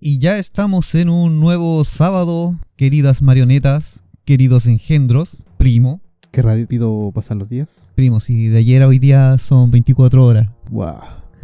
Y ya estamos en un nuevo sábado, queridas marionetas, queridos engendros, primo. Qué rápido pasan los días. Primo, si de ayer a hoy día son 24 horas. Wow.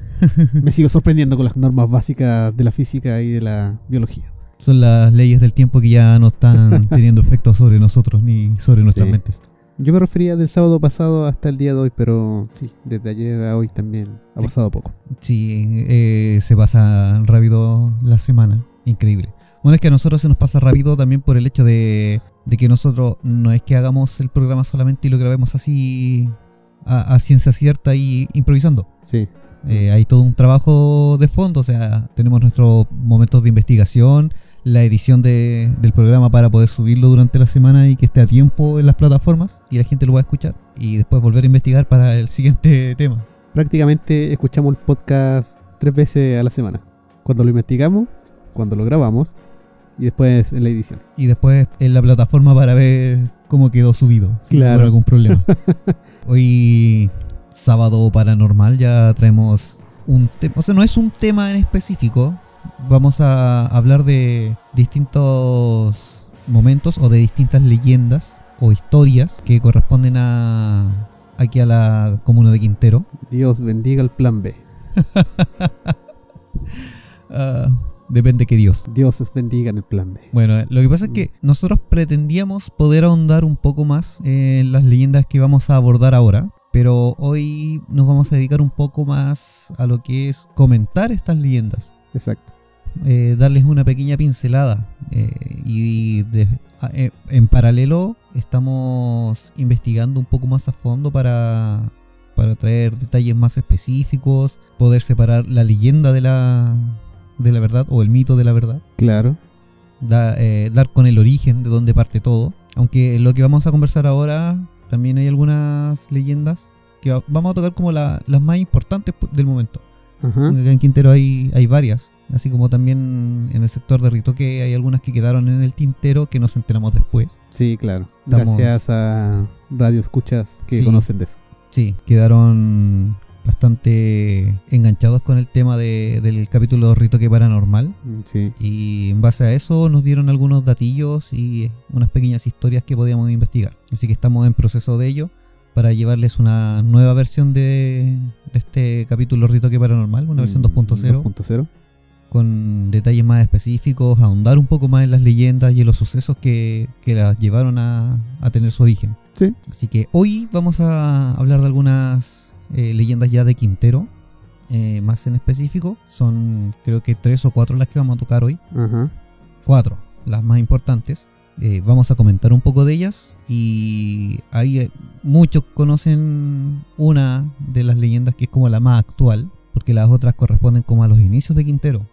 Me sigo sorprendiendo con las normas básicas de la física y de la biología. Son las leyes del tiempo que ya no están teniendo efecto sobre nosotros ni sobre nuestras Sí. mentes. Yo me refería del sábado pasado hasta el día de hoy, pero sí, desde ayer a hoy también ha pasado poco. Sí, eh, se pasa rápido la semana. Increíble. Bueno, es que a nosotros se nos pasa rápido también por el hecho de, de que nosotros no es que hagamos el programa solamente y lo grabemos así a, a ciencia cierta y improvisando. Sí, Eh, hay todo un trabajo de fondo, o sea, tenemos nuestros momentos de investigación, la edición de- del programa para poder subirlo durante la semana y que esté a tiempo en las plataformas y la gente lo va a escuchar y después volver a investigar para el siguiente tema. prácticamente escuchamos el podcast tres veces a la semana. Cuando lo investigamos, cuando lo grabamos y después en la edición. y después en la plataforma para ver cómo quedó subido. Si Claro. algún problema. Hoy, sábado paranormal, ya traemos un tema. O sea, no es un tema en específico. Vamos a hablar de distintos momentos o de distintas leyendas o historias que corresponden a aquí a la comuna de Quintero. Dios bendiga el plan B. Ah, depende que Dios. Dioses bendigan el plan B. Bueno, lo que pasa es que nosotros pretendíamos poder ahondar un poco más en las leyendas que vamos a abordar ahora, pero hoy nos vamos a dedicar un poco más a lo que es comentar estas leyendas, Exacto. Eh, darles una pequeña pincelada eh, y de- eh, en paralelo estamos investigando un poco más a fondo para para traer detalles más específicos, poder separar la leyenda de la de la verdad o el mito de la verdad Claro. da- dar con el origen de donde parte todo. Aunque lo que vamos a conversar ahora, también hay algunas leyendas que va- vamos a tocar como la- las más importantes del momento. Ajá. Acá en Quintero hay, hay varias, así como también en el sector de Ritoque hay algunas que quedaron en el tintero que nos enteramos después. Sí, claro. Estamos- Gracias a radio escuchas que Sí. conocen de eso. Sí, quedaron bastante enganchados con el tema de- del capítulo Ritoque Paranormal. Mm, Sí. Y en base a eso nos dieron algunos datillos y unas pequeñas historias que podíamos investigar. Así que estamos en proceso de ello para llevarles una nueva versión de, de este capítulo Ritoque Paranormal, una versión Mm, 2.0, 2.0. con detalles más específicos, ahondar un poco más en las leyendas y en los sucesos que, que las llevaron a, a tener su origen. Sí. Así que hoy vamos a hablar de algunas eh, leyendas ya de Quintero. eh, más en específico, son creo que tres o cuatro las que vamos a tocar hoy Ajá. cuatro, las más importantes. Eh, vamos a comentar un poco de ellas y ahí eh, muchos conocen una de las leyendas que es como la más actual, porque las otras corresponden como a los inicios de Quintero.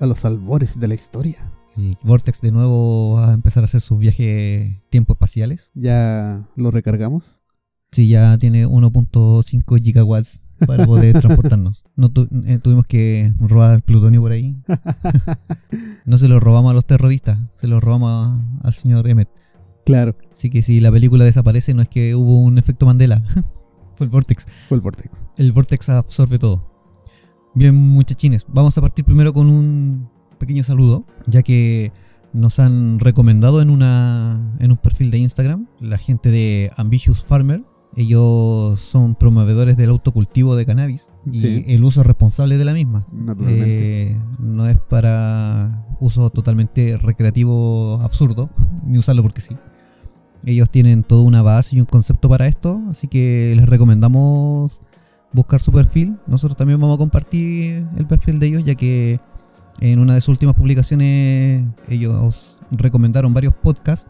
A los albores de la historia. El Vortex de nuevo va a empezar a hacer sus viajes tiempo espaciales. Ya lo recargamos. Sí, ya tiene 1.5 gigawatts para poder transportarnos. No tu- eh, tuvimos que robar plutonio por ahí. No se lo robamos a los terroristas, se lo robamos a- al señor Emmet. Claro. Así que si la película desaparece no es que hubo un efecto Mandela. Fue el Vortex. Fue el Vortex. El Vortex absorbe todo. Bien muchachines, vamos a partir primero con un pequeño saludo, ya que nos han recomendado en, una, en un perfil de Instagram la gente de Ambitious Farmer. Ellos son promovedores del autocultivo de cannabis y Sí. el uso responsable de la misma. Naturalmente. Eh, no es para uso totalmente recreativo absurdo, ni usarlo porque sí. Ellos tienen toda una base y un concepto para esto, así que les recomendamos buscar su perfil. Nosotros también vamos a compartir el perfil de ellos, ya que en una de sus últimas publicaciones ellos recomendaron varios podcasts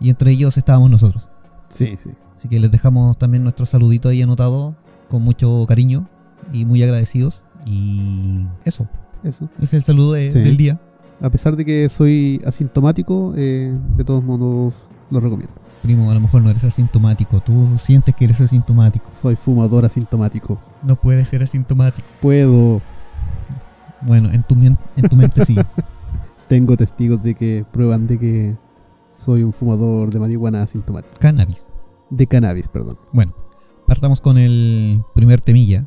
y entre ellos estábamos nosotros. Sí, sí. Así que les dejamos también nuestro saludito ahí anotado con mucho cariño y muy agradecidos. Y eso. Eso. Es el saludo de- Sí. del día. A pesar de que soy asintomático, eh, de todos modos lo recomiendo. Primo, a lo mejor no eres asintomático. Tú sientes que eres asintomático. Soy fumador asintomático. No puedes ser asintomático. Puedo. Bueno, en tu, en tu mente sí. Tengo testigos de que prueban de que soy un fumador de marihuana asintomático. Cannabis. De cannabis, perdón. Bueno, partamos con el primer temilla.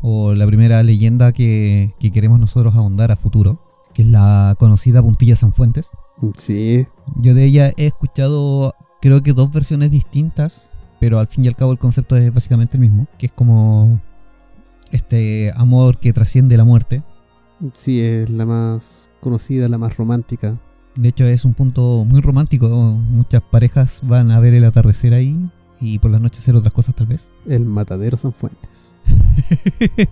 O la primera leyenda que, que queremos nosotros ahondar a futuro. Que es la conocida Puntilla Sanfuentes. Sí, Yo de ella he escuchado, creo que dos versiones distintas, pero al fin y al cabo el concepto es básicamente el mismo, que es como este amor que trasciende la muerte. sí, es la más conocida, la más romántica. De hecho es un punto muy romántico, muchas parejas van a ver el atardecer ahí y por la noche hacer otras cosas tal vez. El matadero San Fuentes.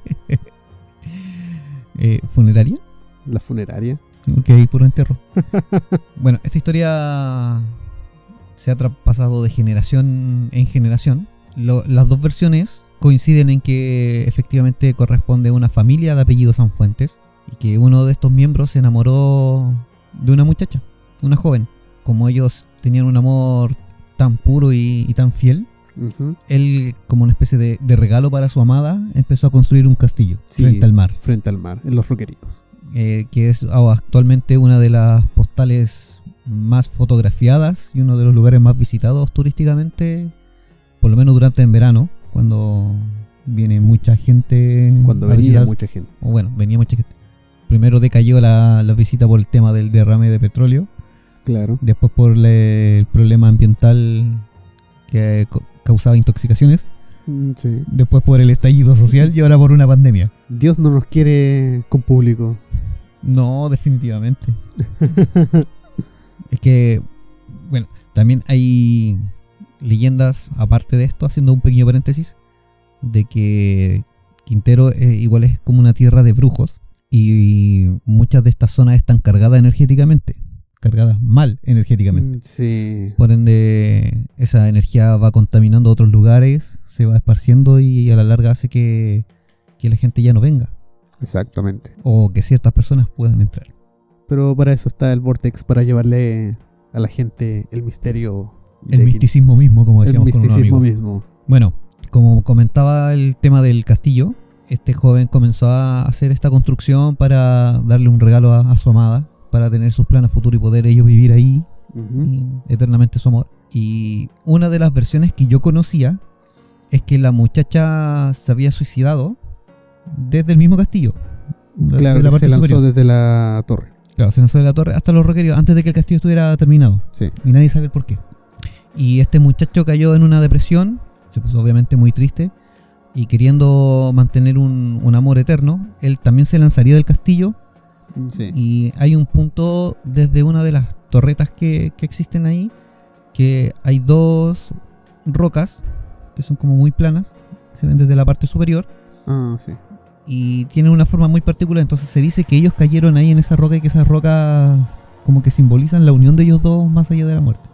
Eh, ¿Funeraria? La funeraria. Ok, puro entierro. bueno, esta historia se ha traspasado de generación en generación. Lo- las dos versiones coinciden en que efectivamente corresponde a una familia de apellido Sanfuentes y que uno de estos miembros se enamoró de una muchacha, una joven. Como ellos tenían un amor tan puro y, y tan fiel, Ujú. él, como una especie de, de regalo para su amada, empezó a construir un castillo Sí. frente al mar Frente al mar, en los roqueríos. eh, que es actualmente una de las postales más fotografiadas y uno de los lugares más visitados turísticamente, por lo menos durante el verano, cuando viene mucha gente. Cuando venía visitar. mucha gente. O bueno, venía mucha gente. Primero decayó la, la visita por el tema del derrame de petróleo, Claro. después por le- el problema ambiental que co- causaba intoxicaciones, Mm, Sí. después por el estallido social y ahora por una pandemia. Dios no nos quiere con público. No, definitivamente. Es que, bueno, también hay leyendas aparte de esto, haciendo un pequeño paréntesis, de que Quintero eh, igual es como una tierra de brujos y muchas de estas zonas están cargadas energéticamente, cargadas mal energéticamente. Mm, Sí. Por ende, esa energía va contaminando otros lugares, se va esparciendo y a la larga hace que, que la gente ya no venga Exactamente. o que ciertas personas puedan entrar. Pero para eso está el Vortex, para llevarle a la gente el misterio. El misticismo mismo, como Quin- el decíamos con un misticismo amigo. mismo. Bueno, como comentaba el tema del castillo, este joven comenzó a hacer esta construcción para darle un regalo a, a su amada, para tener sus planes futuros y poder ellos vivir ahí eternamente su amor. Y una de las versiones que yo conocía es que la muchacha se había suicidado desde el mismo castillo. Claro, la parte se lanzó superior. desde la torre. Claro, se lanzó de la torre hasta los roqueríos antes de que el castillo estuviera terminado. Sí. Y nadie sabe el por qué. Y este muchacho cayó en una depresión, se puso obviamente muy triste, y queriendo mantener un, un amor eterno, él también se lanzaría del castillo. Sí. Y hay un punto desde una de las torretas que, que existen ahí, que hay dos rocas, que son como muy planas, se ven desde la parte superior, Ah, sí. y tienen una forma muy particular. Entonces se dice que ellos cayeron ahí en esa roca y que esas rocas como que simbolizan la unión de ellos dos más allá de la muerte.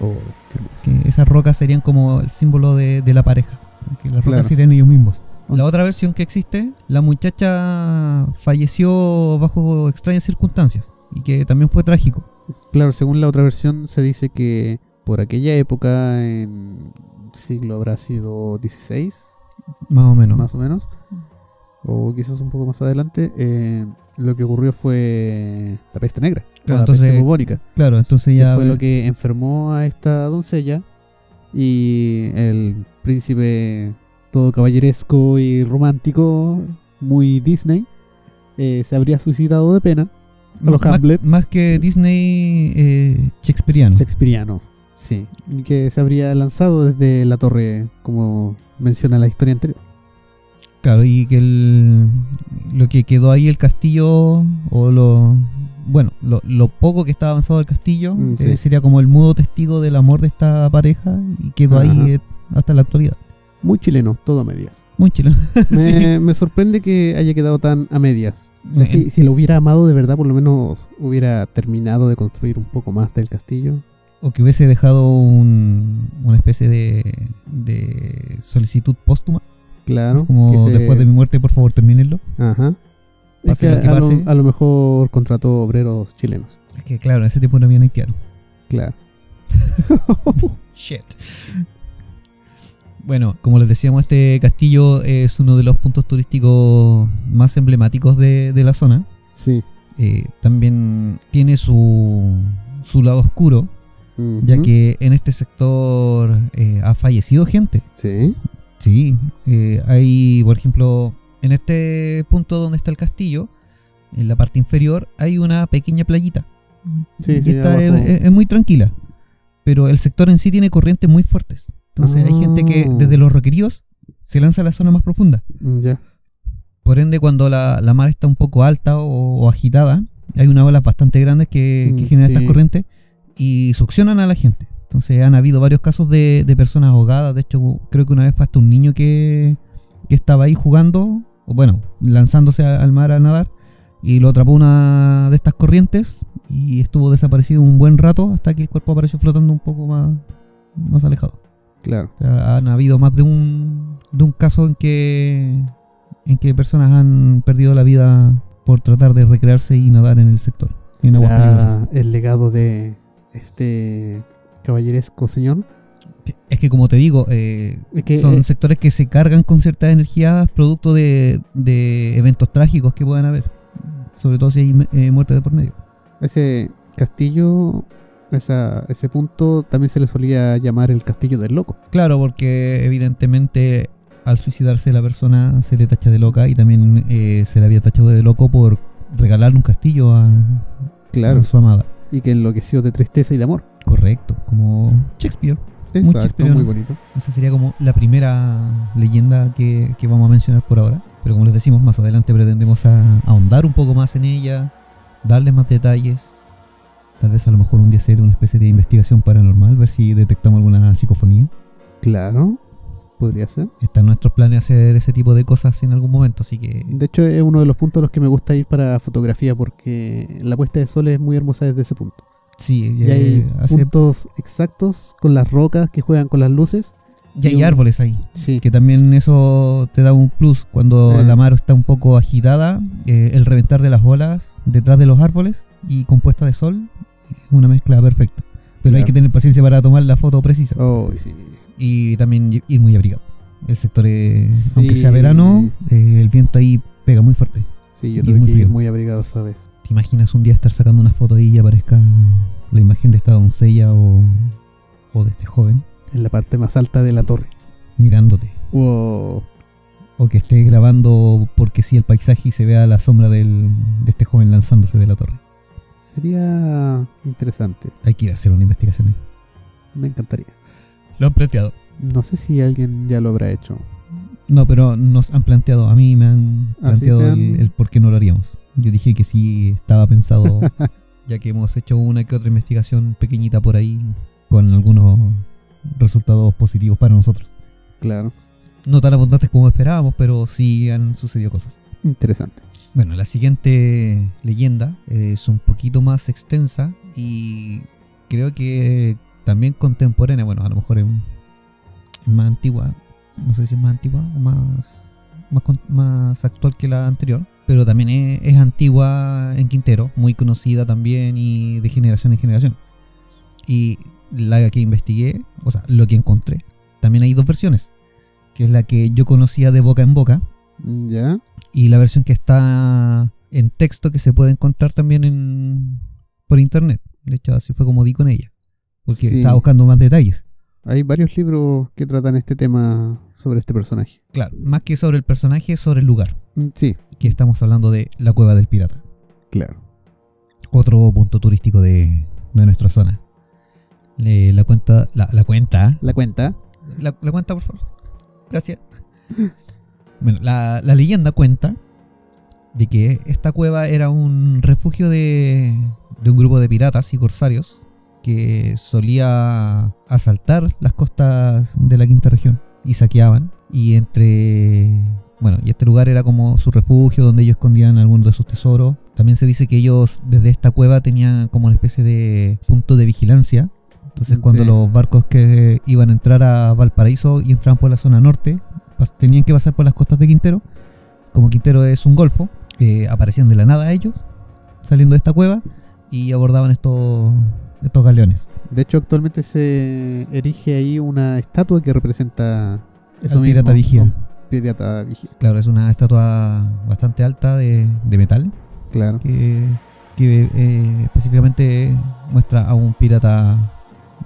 Oh, qué que esas rocas serían como el símbolo de, de la pareja, que las rocas Claro. serían ellos mismos. La otra versión que existe, la muchacha falleció bajo extrañas circunstancias y que también fue trágico. Claro, según la otra versión se dice que por aquella época, en siglo habrá sido 16, Más o menos. más o menos, o quizás un poco más adelante, eh, lo que ocurrió fue la peste negra, o Claro, la peste bubónica, Claro, entonces que ya... fue lo que enfermó a esta doncella y el príncipe todo caballeresco y romántico, muy Disney, eh, se habría suicidado de pena, a los Hamlet. más que Disney eh, Shakespeareano. Shakespeareano, sí, que se habría lanzado desde la torre, como menciona la historia anterior. Claro, y que el, lo que quedó ahí el castillo, o lo. Bueno, lo, lo poco que estaba avanzado del castillo, Mm, eh, sería como el mudo testigo del amor de esta pareja y quedó Ajá. ahí eh, hasta la actualidad. Muy chileno, todo a medias. Muy chileno. Me, me sorprende que haya quedado tan a medias. O sea, Sí. si, si lo hubiera amado de verdad, por lo menos hubiera terminado de construir un poco más del castillo. O que hubiese dejado un- una especie de, de solicitud póstuma. Claro. como que se- después de mi muerte, por favor, termínenlo. Ajá. Es que lo que a, lo, pase. a lo mejor contrató obreros chilenos. Es que claro, en ese tiempo no había haitiano. Claro. Shit. Bueno, como les decíamos, este castillo es uno de los puntos turísticos más emblemáticos de, de la zona. Sí. Eh, también tiene su, su lado oscuro, ya que en este sector eh, ha fallecido gente. Sí. Sí, eh, hay, por ejemplo, en este punto donde está el castillo, en la parte inferior, hay una pequeña playita. Sí, y sí, esta es, abajo. es- es muy tranquila. Pero el sector en sí tiene corrientes muy fuertes. Entonces hay gente que Ah. desde los roqueríos se lanza a la zona más profunda. Mm. Por ende, cuando la, la mar está un poco alta o, o agitada, hay unas olas bastante grandes que, que Mm, generan sí. estas corrientes y succionan a la gente. Entonces han habido varios casos de, de personas ahogadas. De hecho, creo que una vez fue hasta un niño que, que estaba ahí jugando, o bueno, lanzándose a- al mar a nadar, y lo atrapó una de estas corrientes y estuvo desaparecido un buen rato hasta que el cuerpo apareció flotando un poco más, más alejado. Claro. O sea, han habido más de un, de un caso en que, en que personas han perdido la vida por tratar de recrearse y nadar en el sector. En aguas ¿Será peligrosas. el legado de este caballeresco señor? Es que como te digo, eh, Es que, son eh, sectores que se cargan con ciertas energías producto de, de eventos trágicos que puedan haber. Sobre todo si hay eh, muerte de por medio. ese castillo, esa, ese punto también se le solía llamar el castillo del loco. Claro, porque evidentemente al suicidarse la persona se le tacha de loca y también eh, se le había tachado de loco por regalarle un castillo a, Claro. a su amada. Y que enloqueció de tristeza y de amor. Correcto, como Shakespeare. Exacto, shakespeariano. muy bonito. Esa sería como la primera leyenda que, que vamos a mencionar por ahora. Pero como les decimos, más adelante pretendemos a- ahondar un poco más en ella, darles más detalles. Tal vez a lo mejor un día hacer una especie de investigación paranormal, ver si detectamos alguna psicofonía. Claro, podría ser. Está en nuestros planes hacer ese tipo de cosas en algún momento, así que De hecho, es uno de los puntos a los que me gusta ir para fotografía porque la puesta de sol es muy hermosa desde ese punto. sí, Y eh, hay hace- puntos exactos con las rocas que juegan con las luces. hay y un- árboles ahí. Sí, Que también eso te da un plus cuando Eh. la mar está un poco agitada, eh, el reventar de las olas detrás de los árboles y compuesta de sol, es una mezcla perfecta. Pero hay que tener paciencia para tomar la foto precisa Oh, sí. y también ir muy abrigado. El sector, Sí. aunque sea verano, eh, el viento ahí pega muy fuerte. Sí, yo tuve muy que ir muy abrigado esa vez. ¿Te imaginas un día estar sacando una foto ahí y aparezca la imagen de esta doncella o, o de este joven En la parte más alta de la torre. mirándote? Wow. O que esté grabando porque sí el paisaje y se vea la sombra del, de este joven lanzándose de la torre. Sería interesante. Hay que ir a hacer una investigación ahí. Me encantaría. Lo han planteado. No sé si alguien ya lo habrá hecho. No, pero nos han planteado, a mí me han ¿Ah, planteado te han- el, el por qué no lo haríamos. Yo dije que sí estaba pensado, ya que hemos hecho una que otra investigación pequeñita por ahí con algunos resultados positivos para nosotros. Claro. No tan abundantes como esperábamos, pero sí han sucedido cosas. Interesante. Bueno, la siguiente leyenda es un poquito más extensa y creo que también contemporánea. Bueno, a lo mejor es, más antigua. No sé si es más antigua o más, más actual que la anterior. Pero también es, es antigua en Quintero, muy conocida también y de generación en generación. Y la que investigué, o sea, lo que encontré, también hay dos versiones. Que es la que yo conocía de boca en boca, ¿Ya? y la versión que está en texto que se puede encontrar también en, por internet. De hecho, así fue como di con ella. Porque Sí. estaba buscando más detalles. Hay varios libros que tratan este tema sobre este personaje. Claro, más que sobre el personaje, sobre el lugar. Mm, Sí, Que estamos hablando de la cueva del pirata. claro. Otro punto turístico de, de nuestra zona. Le- la cuenta, la, la cuenta, La cuenta. la, la cuenta por favor. Gracias. Bueno, la, la leyenda cuenta de que esta cueva era un refugio de, de un grupo de piratas y corsarios que solía asaltar las costas de la quinta región y saqueaban. Y entre. Bueno, y este lugar era como su refugio donde ellos escondían algunos de sus tesoros. También se dice que ellos desde esta cueva tenían como una especie de punto de vigilancia. Entonces, cuando Sí. los barcos que iban a entrar a Valparaíso y entraban por la zona norte, tenían que pasar por las costas de Quintero. Como Quintero es un golfo, eh, aparecían de la nada ellos, saliendo de esta cueva, y abordaban estos, estos galeones. De hecho, actualmente se erige ahí una estatua que representa eso Al pirata vigía. un Pirata vigía, Claro, es una estatua bastante alta de, de metal, claro. que, que, eh, específicamente muestra a un pirata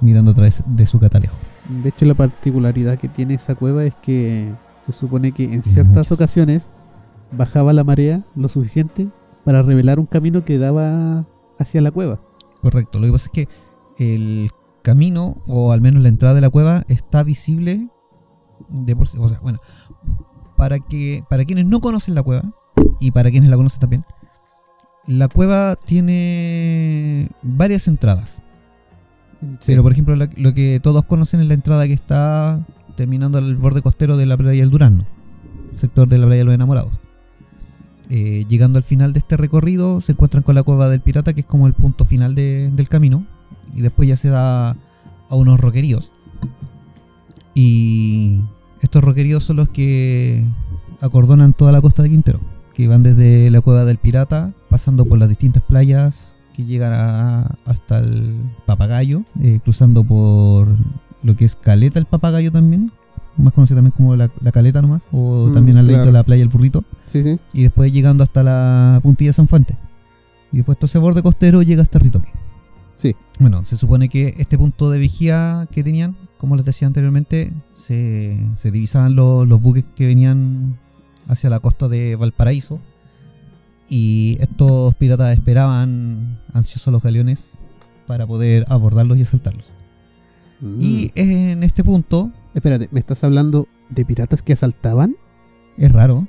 mirando a través de su catalejo. De hecho, la particularidad que tiene esa cueva es que se supone que en ciertas ocasiones bajaba la marea lo suficiente para revelar un camino que daba hacia la cueva. Correcto, lo que pasa es que el camino, o al menos la entrada de la cueva, está visible de por sí. O sea, bueno, para, que, para quienes no conocen la cueva, y para quienes la conocen también, la cueva tiene varias entradas. Pero por ejemplo, lo que todos conocen es la entrada que está terminando al borde costero de la playa del Durazno, sector de la playa de los enamorados. Eh, llegando al final de este recorrido, se encuentran con la cueva del pirata, que es como el punto final de- del camino. Y después ya se da a unos roqueríos. Y estos roqueríos son los que acordonan toda la costa de Quintero, que van desde la cueva del pirata, pasando por las distintas playas que llegan a- hasta el papagayo, eh, cruzando por lo que es Caleta el papagayo también, más conocido también como la, la Caleta nomás, o Mm, también al claro. de la playa El Burrito, Sí, sí. y después llegando hasta la puntilla San Fuente. Y después todo ese borde costero llega hasta Ritoque. Sí. Bueno, se supone que este punto de vigía que tenían, como les decía anteriormente, se, se divisaban los, los buques que venían hacia la costa de Valparaíso. Y estos piratas esperaban ansiosos los galeones para poder abordarlos y asaltarlos. Mm. Y en este punto, Espérate, ¿me estás hablando de piratas que asaltaban? es raro.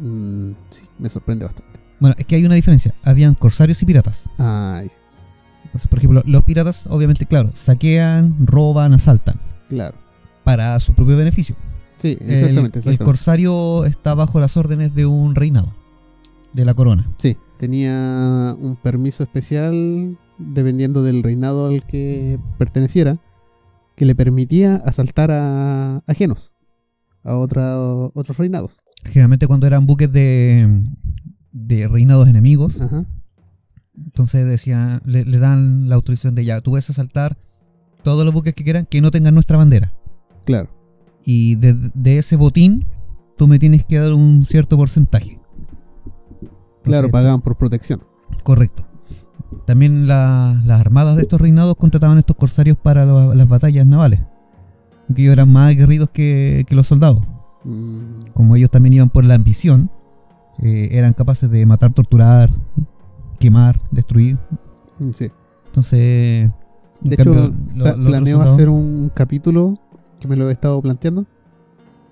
Mm, sí, me sorprende bastante. Bueno, es que hay una diferencia. Habían corsarios y piratas. Ay, Entonces, por ejemplo, los piratas, obviamente, claro, saquean, roban, asaltan. claro. Para su propio beneficio. Sí, exactamente, el, corsario está bajo las órdenes de un reinado. De la corona. Sí, tenía un permiso especial dependiendo del reinado al que perteneciera que le permitía asaltar a ajenos, a otra- otros reinados. Generalmente cuando eran buques de, de reinados enemigos, Ajá. entonces decían, le, le dan la autorización de ya, tú puedes asaltar todos los buques que quieran que no tengan nuestra bandera. Claro, Y de, de ese botín, tú me tienes que dar un cierto porcentaje. Claro, pagaban por protección. Correcto. También la- las armadas de estos reinados contrataban estos corsarios para la- las batallas navales. Que ellos eran más aguerridos que, que los soldados. Mm, Como ellos también iban por la ambición, eh, eran capaces de matar, torturar, quemar, destruir. sí. Entonces, en De cambio, hecho, lo- planeo hacer un capítulo que me lo he estado planteando,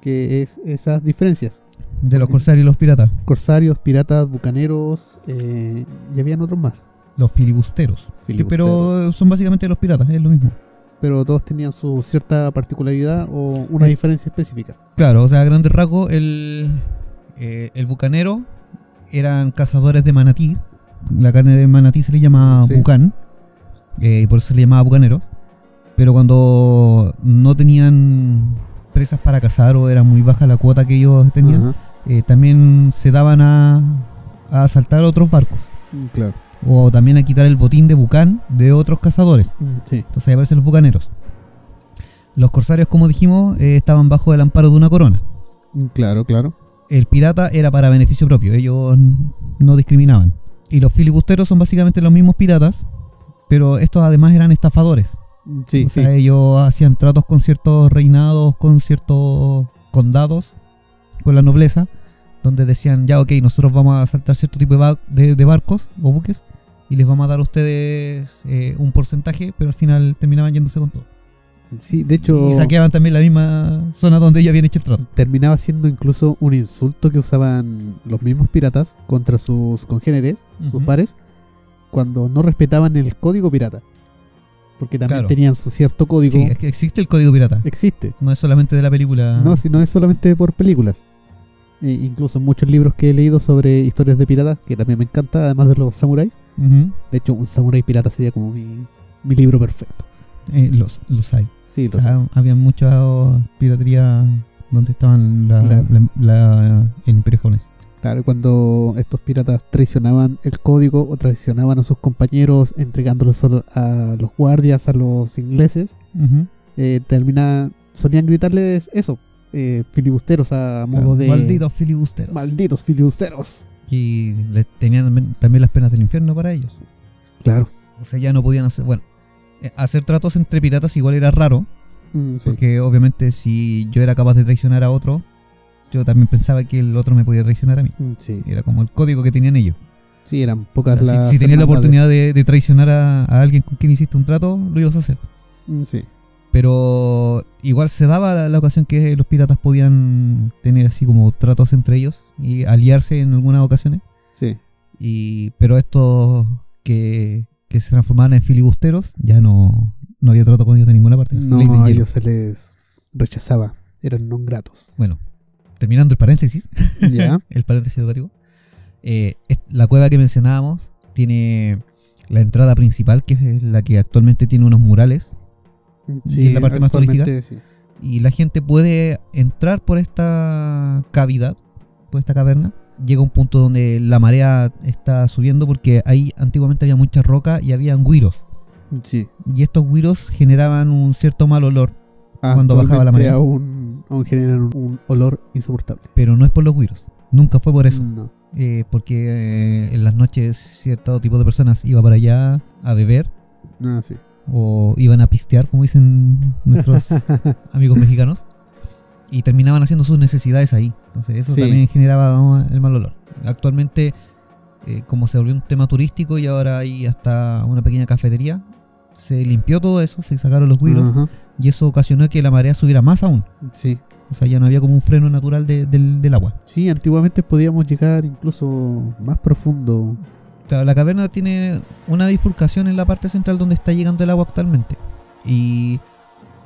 que es esas diferencias. De los corsarios y los piratas, Corsarios, piratas, bucaneros, eh, y habían otros más. los filibusteros. Que- pero Filibusteros. son básicamente los piratas, es lo mismo. pero todos tenían su cierta particularidad o una Eh. diferencia específica. Claro, o sea, a grandes rasgos, el, eh, el bucanero eran cazadores de manatí. La carne de manatí se le llama Sí. bucán, eh, y por eso se le llamaba bucaneros. Pero cuando no tenían presas para cazar o era muy baja la cuota que ellos tenían, Ajá. Eh, también se daban a, a asaltar otros barcos. Mm, Claro. O también a quitar el botín de bucán de otros cazadores. Mm, Sí. Entonces ahí aparecen los bucaneros. Los corsarios, como dijimos, eh, estaban bajo el amparo de una corona. Mm, Claro, claro. El pirata era para beneficio propio, ellos no discriminaban. Y los filibusteros son básicamente los mismos piratas, pero estos además eran estafadores. Sí, o sí. sea, ellos hacían tratos con ciertos reinados, con ciertos condados, con la nobleza, donde decían, ya ok, nosotros vamos a asaltar cierto tipo de, ba- de- de barcos o buques y les vamos a dar a ustedes eh, un porcentaje, pero al final terminaban yéndose con todo. Sí, de hecho, Y saqueaban también la misma zona donde ellos habían hecho el trato. terminaba siendo incluso un insulto que usaban los mismos piratas contra sus congéneres, sus pares, cuando no respetaban el código pirata. Porque también Claro. tenían su cierto código. Sí, es que existe el código pirata. Existe. No es solamente de la película. No, si no es solamente por películas. E incluso muchos libros que he leído sobre historias de piratas, que también me encanta, además de los samuráis. Ujú. De hecho, un samurái pirata sería como mi, mi libro perfecto. Eh, los, los hay. Sí, O había mucha piratería donde estaban la, Claro. la- la- el imperio japonés. Claro, cuando estos piratas traicionaban el código o traicionaban a sus compañeros entregándolos a los guardias, a los ingleses, Ujú. eh, termina, solían gritarles eso, eh, filibusteros a modo de... Malditos filibusteros. Malditos filibusteros. Y le tenían también- las penas del infierno para ellos. Claro. O sea, ya no podían hacer. Bueno, eh, hacer tratos entre piratas igual era raro. Mm, sí. Porque obviamente si yo era capaz de traicionar a otro, yo también pensaba que el otro me podía traicionar a mí. Mm, sí. Era como el código que tenían ellos. Sí, eran O pocas sea, las si, si tenías la oportunidad de, de traicionar a, a alguien con quien hiciste un trato, lo ibas a hacer. Mm, sí. Pero igual se daba la, la ocasión que los piratas podían tener así como tratos entre ellos y aliarse en algunas ocasiones. Sí. Y, pero estos que, que se transformaban en filibusteros, ya no, no había trato con ellos de ninguna parte. No, a ellos se les rechazaba. Eran non gratos. Bueno, terminando el paréntesis, ¿Ya? el paréntesis educativo. eh, la cueva que mencionábamos tiene la entrada principal, que es la que actualmente tiene unos murales. Sí, es la parte más turística? sí. Y la gente puede entrar por esta cavidad, por esta caverna. Llega un punto donde la marea está subiendo porque ahí antiguamente había mucha roca y había güiros. Sí. Y estos güiros generaban un cierto mal olor, Cuando bajaba la marea. Aún, aún generan un, olor insoportable. pero no es por los güiros. Nunca fue por eso. No. Eh, porque eh, en las noches cierto tipo de personas iba para allá a beber No, sí. O iban a pistear, como dicen nuestros amigos mexicanos, y terminaban haciendo sus necesidades ahí. Entonces eso Sí. también generaba el mal olor. Actualmente, eh, como se volvió un tema turístico y ahora hay hasta una pequeña cafetería, se limpió todo eso, se sacaron los Ajá. y eso ocasionó que la marea subiera más aún. Sí. O sea, ya no había como un freno natural de- del, del agua. Sí, antiguamente podíamos llegar incluso más profundo. Claro, la caverna tiene una bifurcación en la parte central donde está llegando el agua actualmente. Y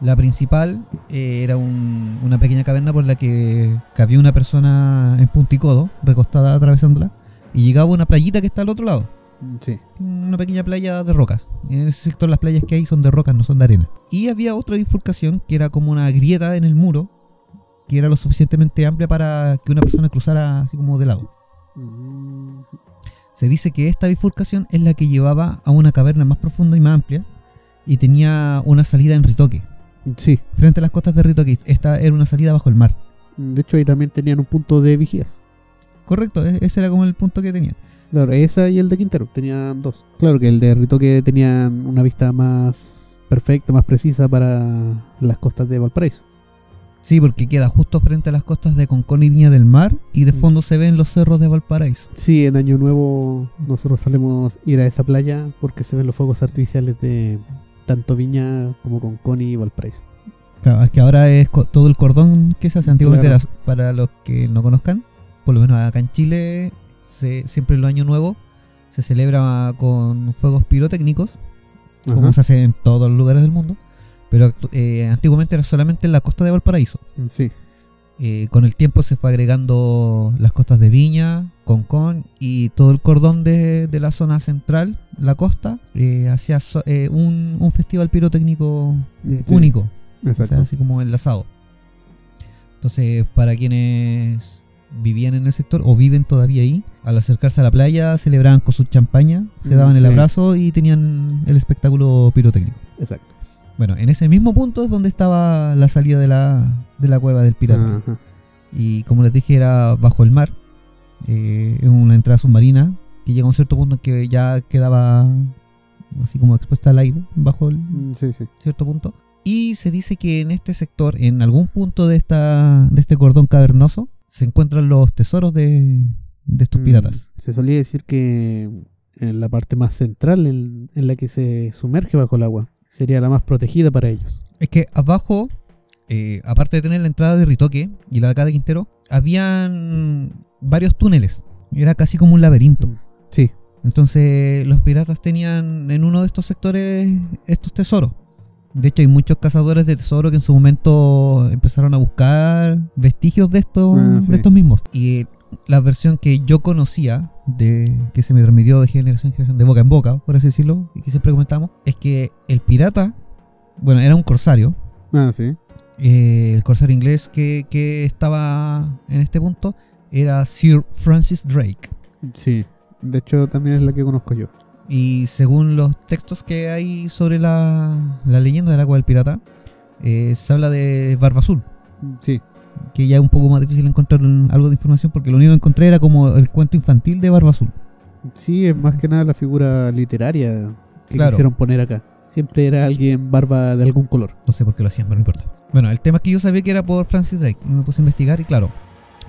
la principal eh, era un- una pequeña caverna por la que cabía una persona en punticodo, recostada atravesándola, y llegaba a una playita que está al otro lado. Mm, Sí. Una pequeña playa de rocas. En ese sector las playas que hay son de rocas, no son de arena. Y había otra bifurcación que era como una grieta en el muro, que era lo suficientemente amplia para que una persona cruzara así como de lado. Se dice que esta bifurcación es la que llevaba a una caverna más profunda y más amplia y tenía una salida en Ritoque. Sí. Frente a las costas de Ritoque, esta era una salida bajo el mar. De hecho, ahí también tenían un punto de vigías. Correcto, e- ese era como el punto que tenían. Claro, esa y el de Quintero tenían dos. Claro que el de Ritoque tenían una vista más perfecta, más precisa para las costas de Valparaíso. Sí, porque queda justo frente a las costas de Concón y Viña del Mar y de Mm. fondo se ven los cerros de Valparaíso. Sí, en Año Nuevo nosotros solemos ir a esa playa porque se ven los fuegos artificiales de tanto Viña como Concón y Valparaíso. Claro, es que ahora es todo el cordón que se hace. Antiguamente Claro. para los que no conozcan, por lo menos acá en Chile, se, siempre en los años nuevos se celebra con fuegos pirotécnicos como se hace en todos los lugares del mundo. Pero eh, antiguamente era solamente en la costa de Valparaíso. Sí, Eh, con el tiempo se fue agregando las costas de Viña, Concón y todo el cordón de, de la zona central, la costa, eh, hacía so- eh, un, un festival pirotécnico eh, Sí, único, o exacto. sea, así como enlazado. Entonces, para quienes vivían en el sector o viven todavía ahí, al acercarse a la playa celebraban con su champaña, se Mm, daban el abrazo y tenían el espectáculo pirotécnico. Exacto. Bueno, en ese mismo punto es donde estaba la salida de la, de la cueva del pirata. Ajá. Y como les dije, era bajo el mar. eh, en una entrada submarina que llega a un cierto punto en que ya quedaba así como expuesta al aire bajo el Mm, Sí, sí. cierto punto. Y se dice que en este sector, en algún punto de, esta, de este cordón cavernoso, se encuentran los tesoros de, de estos Mm, piratas. Se solía decir que en la parte más central, en, en la que se sumerge bajo el agua, sería la más protegida para ellos. Es que abajo, eh, aparte de tener la entrada de Ritoque y la de acá de Quintero, habían varios túneles. Era casi como un laberinto. Mm. Sí, Entonces los piratas tenían en uno de estos sectores estos tesoros. De hecho hay muchos cazadores de tesoro que en su momento empezaron a buscar vestigios de estos, Ah, sí. de estos mismos. Y la versión que yo conocía, de que se me transmitió de generación en generación, de boca en boca, por así decirlo, y que siempre comentamos, es que el pirata, bueno, era un corsario, ah, sí. eh, el corsario inglés que, que estaba en este punto, era Sir Francis Drake. Sí, de hecho también es la que conozco yo. Y según los textos que hay sobre la, la leyenda del agua del pirata, eh, se habla de Barba Azul. Sí, Que ya es un poco más difícil encontrar algo de información porque lo único que encontré era como el cuento infantil de Barba Azul. sí, es más que nada la figura literaria que Claro. quisieron poner acá. Siempre era alguien barba de algún color. No sé por qué lo hacían, pero no importa. Bueno, el tema es que yo sabía que era por Francis Drake. Me puse a investigar y claro,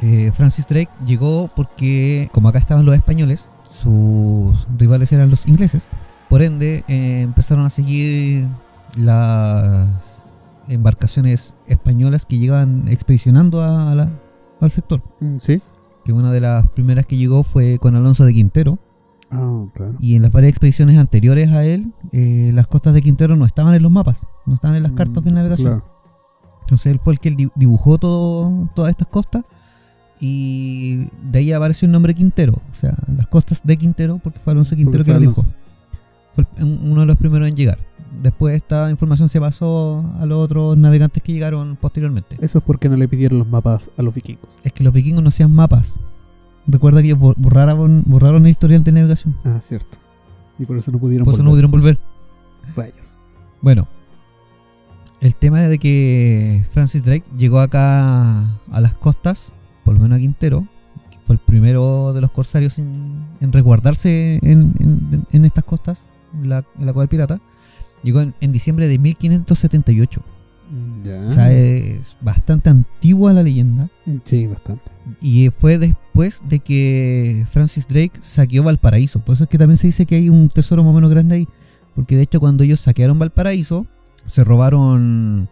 eh, Francis Drake llegó porque, como acá estaban los españoles, sus rivales eran los ingleses. Por ende, eh, empezaron a seguir las embarcaciones españolas que llegaban expedicionando a la- al sector. Mm, Sí. Que una de las primeras que llegó fue con Alonso de Quintero. Ah, claro. Y en las varias expediciones anteriores a él, eh, las costas de Quintero no estaban en los mapas, no estaban en las cartas de Mm, navegación. Claro. Entonces él fue el que di- dibujó todo, todas estas costas y de ahí apareció el nombre Quintero, o sea, las costas de Quintero porque fue Alonso Quintero Porque que lo dibujó. Fue uno de los primeros en llegar. Después esta información se pasó a los otros navegantes que llegaron posteriormente. Eso es porque no le pidieron los mapas a los vikingos. Es que los vikingos no hacían mapas. Recuerda que ellos bo- borraron, borraron el historial de navegación. Ah, cierto. Y por eso no pudieron Por eso no volver. pudieron volver. Rayos. Bueno, el tema de que Francis Drake llegó acá a las costas, por lo menos a Quintero, que fue el primero de los corsarios en, en resguardarse en, en- en estas costas, en la, en la cual pirata, llegó en, en diciembre de 1578. Mm, Ya. O sea, es bastante antigua la leyenda. Sí, bastante. Y fue después de que Francis Drake saqueó Valparaíso. Por eso es que también se dice que hay un tesoro más o menos grande ahí. Porque de hecho cuando ellos saquearon Valparaíso, se robaron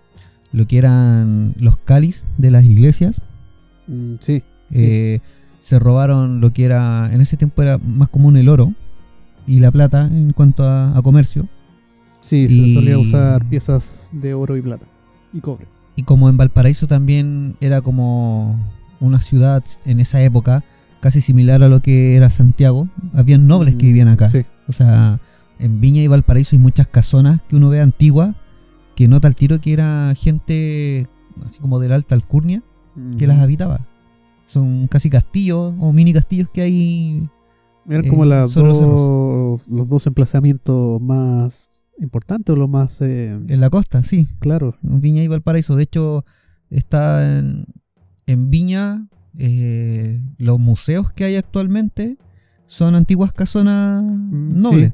lo que eran los cáliz de las iglesias. Mm, sí. sí. Eh, se robaron lo que era, en ese tiempo era más común el oro y la plata en cuanto a, a comercio. Sí, se y- solía usar piezas de oro y plata. Y cobre. Y como en Valparaíso también era como una ciudad en esa época casi similar a lo que era Santiago, habían nobles que vivían acá. Sí. O sea, en Viña y Valparaíso hay muchas casonas que uno ve antiguas que nota al tiro que era gente así como de la alta alcurnia que las habitaba. Son casi castillos o mini castillos que hay Eran eh, como las los dos, los dos emplazamientos más importantes o los más eh, en la costa, sí. claros. Viña y Valparaíso. De hecho, está en, en Viña, eh, los museos que hay actualmente son antiguas casonas Mm, nobles.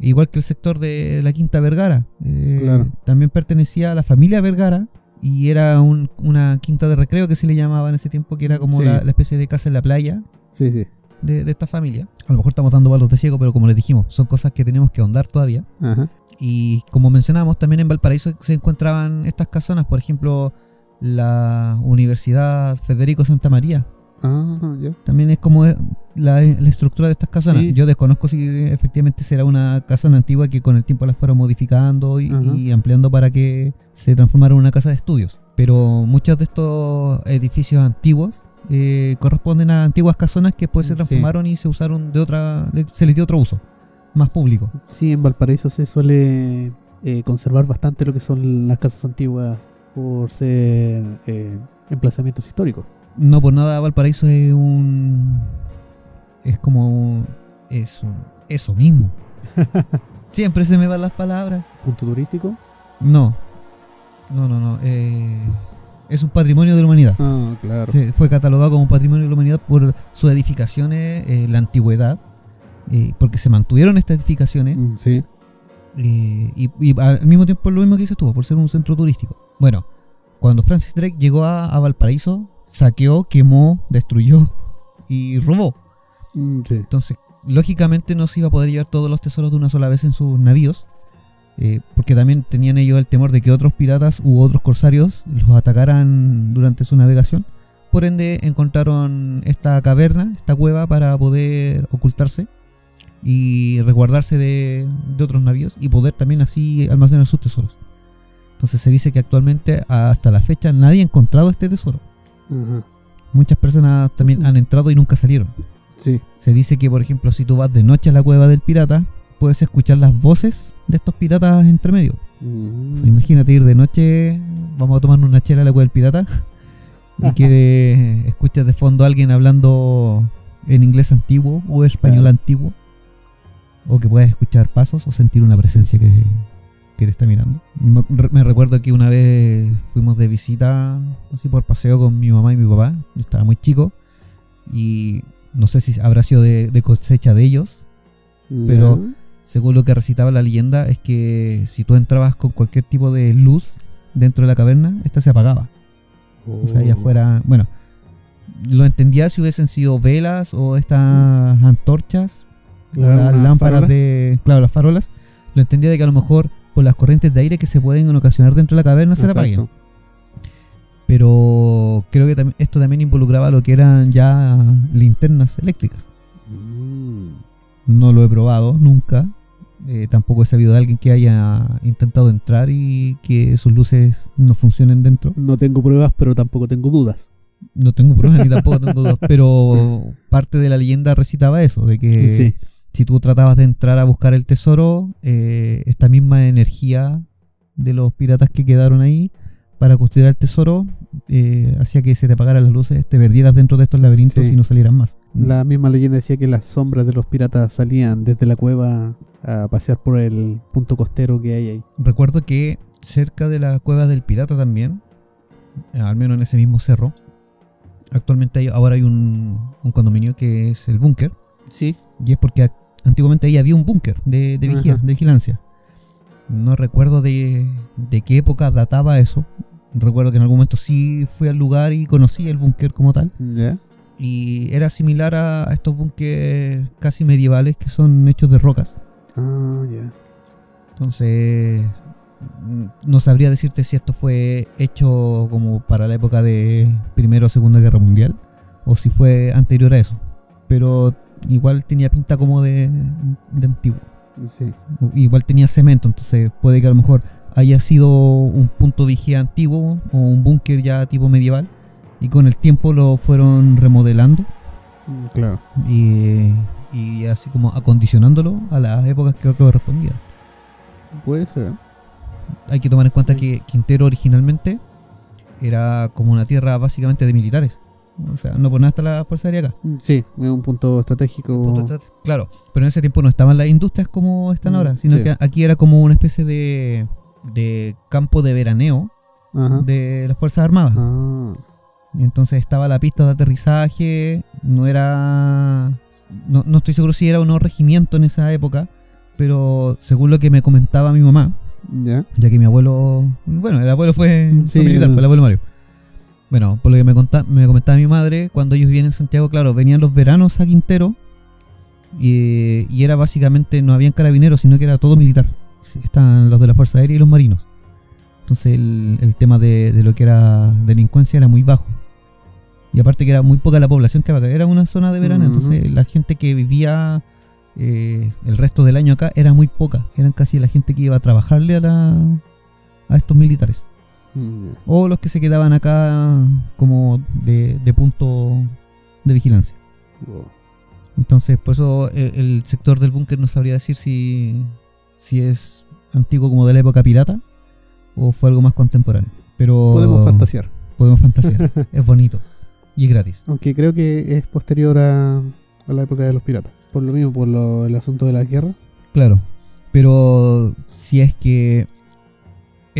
Igual que el sector de la Quinta Vergara. eh, Claro. También pertenecía a la familia Vergara y era un- una quinta de recreo que se le llamaba en ese tiempo, que era como Sí. la, la especie de casa en la playa Sí, sí. de, de esta familia. A lo mejor estamos dando palos de ciego, pero como les dijimos, son cosas que tenemos que ahondar todavía. Ajá. Y como mencionamos, también en Valparaíso se encontraban estas casonas, por ejemplo, la Universidad Federico Santa María. Ah, ya. También es como la, la estructura de estas casonas. Sí. Yo desconozco si efectivamente será una casona antigua que con el tiempo la fueron modificando y, ampliando para que se transformara en una casa de estudios. Pero muchos de estos edificios antiguos eh, corresponden a antiguas casonas que después se Sí. transformaron y se usaron de otra, se les dio otro uso, más público. Sí, en Valparaíso se suele eh, conservar bastante lo que son las casas antiguas por ser eh, emplazamientos históricos. No por nada Valparaíso es un. Es como. un- Es un. Eso mismo. Siempre se me van las palabras. Punto turístico. No. No, no, no. eh, es un patrimonio de la humanidad. Ah, claro. Fue catalogado como patrimonio de la humanidad por sus edificaciones, eh, la antigüedad, eh, porque se mantuvieron estas edificaciones Mm, sí. eh, y, y al mismo tiempo lo mismo que dices tú, por ser un centro turístico. Bueno, cuando Francis Drake llegó a, a Valparaíso, saqueó, quemó, destruyó y robó. Mm, sí. Entonces, lógicamente no se iba a poder llevar todos los tesoros de una sola vez en sus navíos, eh, porque también tenían ellos el temor de que otros piratas u otros corsarios los atacaran durante su navegación. Por ende, encontraron esta caverna, esta cueva, para poder ocultarse y resguardarse de, de otros navíos y poder también así almacenar sus tesoros. Entonces se dice que actualmente, hasta la fecha, nadie ha encontrado este tesoro. Muchas personas también han entrado y nunca salieron. Sí. Se dice que, por ejemplo, si tú vas de noche a la cueva del pirata, puedes escuchar las voces de estos piratas entre medio. Mm, O sea, imagínate ir de noche, vamos a tomar una chela a la cueva del pirata y que escuchas de fondo a alguien hablando en inglés antiguo o español Claro. antiguo. O que puedas escuchar pasos o sentir una presencia que, que te está mirando. Me, recuerdo que una vez fuimos de visita, así por paseo con mi mamá y mi papá. Yo estaba muy chico y no sé si habrá sido de, de cosecha de ellos. Pero- Según lo que recitaba la leyenda, es que si tú entrabas con cualquier tipo de luz dentro de la caverna, esta se apagaba. O sea, allá Oh. afuera. Bueno, lo entendía si hubiesen sido velas o estas antorchas, Claro, las lámparas farolas. de. Claro, las farolas. Lo entendía de que a lo mejor por las corrientes de aire que se pueden ocasionar dentro de la caverna se le apaguen. Exacto. Pero creo que tam- esto también involucraba lo que eran ya linternas eléctricas. Mm. No lo he probado nunca. Eh, tampoco he sabido de alguien que haya intentado entrar y que sus luces no funcionen dentro. No tengo pruebas, pero tampoco tengo dudas. No tengo pruebas ni tampoco tengo dudas, pero parte de la leyenda recitaba eso, de que sí. Si tú tratabas de entrar a buscar el tesoro, eh, esta misma energía de los piratas que quedaron ahí para custodiar el tesoro eh, hacía que se te apagaran las luces, te perdieras dentro de estos laberintos Sí. y no salieran más. La misma leyenda decía que las sombras de los piratas salían desde la cueva a pasear por el punto costero que hay ahí. Recuerdo que cerca de la cueva del pirata también, al menos en ese mismo cerro, actualmente hay, ahora hay un, un condominio que es el búnker, Sí. y es porque antiguamente ahí había un búnker de, de vigía- Ajá. de vigilancia. No recuerdo de, de qué época databa eso. Recuerdo que en algún momento sí fui al lugar y conocí el búnker como tal. Y era similar a, estos búnkers casi medievales que son hechos de rocas. Ah, ya. Entonces, mm, no sabría decirte si esto fue hecho como para la época de Primera o Segunda Guerra Mundial o si fue anterior a eso. Pero igual tenía pinta como de, de antiguo. Sí. Igual tenía cemento, entonces puede que a lo mejor haya sido un punto vigía antiguo o un búnker ya tipo medieval y con el tiempo lo fueron remodelando Mm, Claro. y, y así como acondicionándolo a las épocas que correspondían. Puede ser. hay que tomar en cuenta Sí. que Quintero originalmente era como una tierra básicamente de militares. O sea, no por nada está la Fuerza Aérea acá. Mm, Sí, es un punto estratégico. Punto de- Claro, pero en ese tiempo no estaban las industrias como están Mm, ahora, sino sí. que aquí era como una especie de, de campo de veraneo Ajá. de las Fuerzas Armadas. Ah, Y entonces estaba la pista de aterrizaje, no era... No, no estoy seguro si era o no regimiento en esa época, pero según lo que me comentaba mi mamá, ya. ya que mi abuelo, bueno, el abuelo fue, militar, el- fue el abuelo Mario. Bueno, por lo que me, conta- me comentaba mi madre, cuando ellos vivían en Santiago, claro, venían los veranos a Quintero y, y era básicamente, no habían carabineros, sino que era todo militar. Estaban los de la Fuerza Aérea y los marinos. Entonces el, el tema de, de lo que era delincuencia era muy bajo. Y aparte que era muy poca la población que acá. Era una zona de verano, entonces la gente que vivía eh, el resto del año acá era muy poca. Eran casi la gente que iba a trabajarle a, la, a estos militares. Mm, O los que se quedaban acá como de, de punto de vigilancia. wow. Entonces, por eso eh, el sector del búnker no sabría decir si, si es antiguo como de la época pirata o fue algo más contemporáneo. Pero Podemos fantasear. Podemos fantasear. es bonito y es gratis. Aunque creo que es posterior a, a la época de los piratas. Por lo mismo, por lo, el asunto de la guerra. Claro. Pero si es que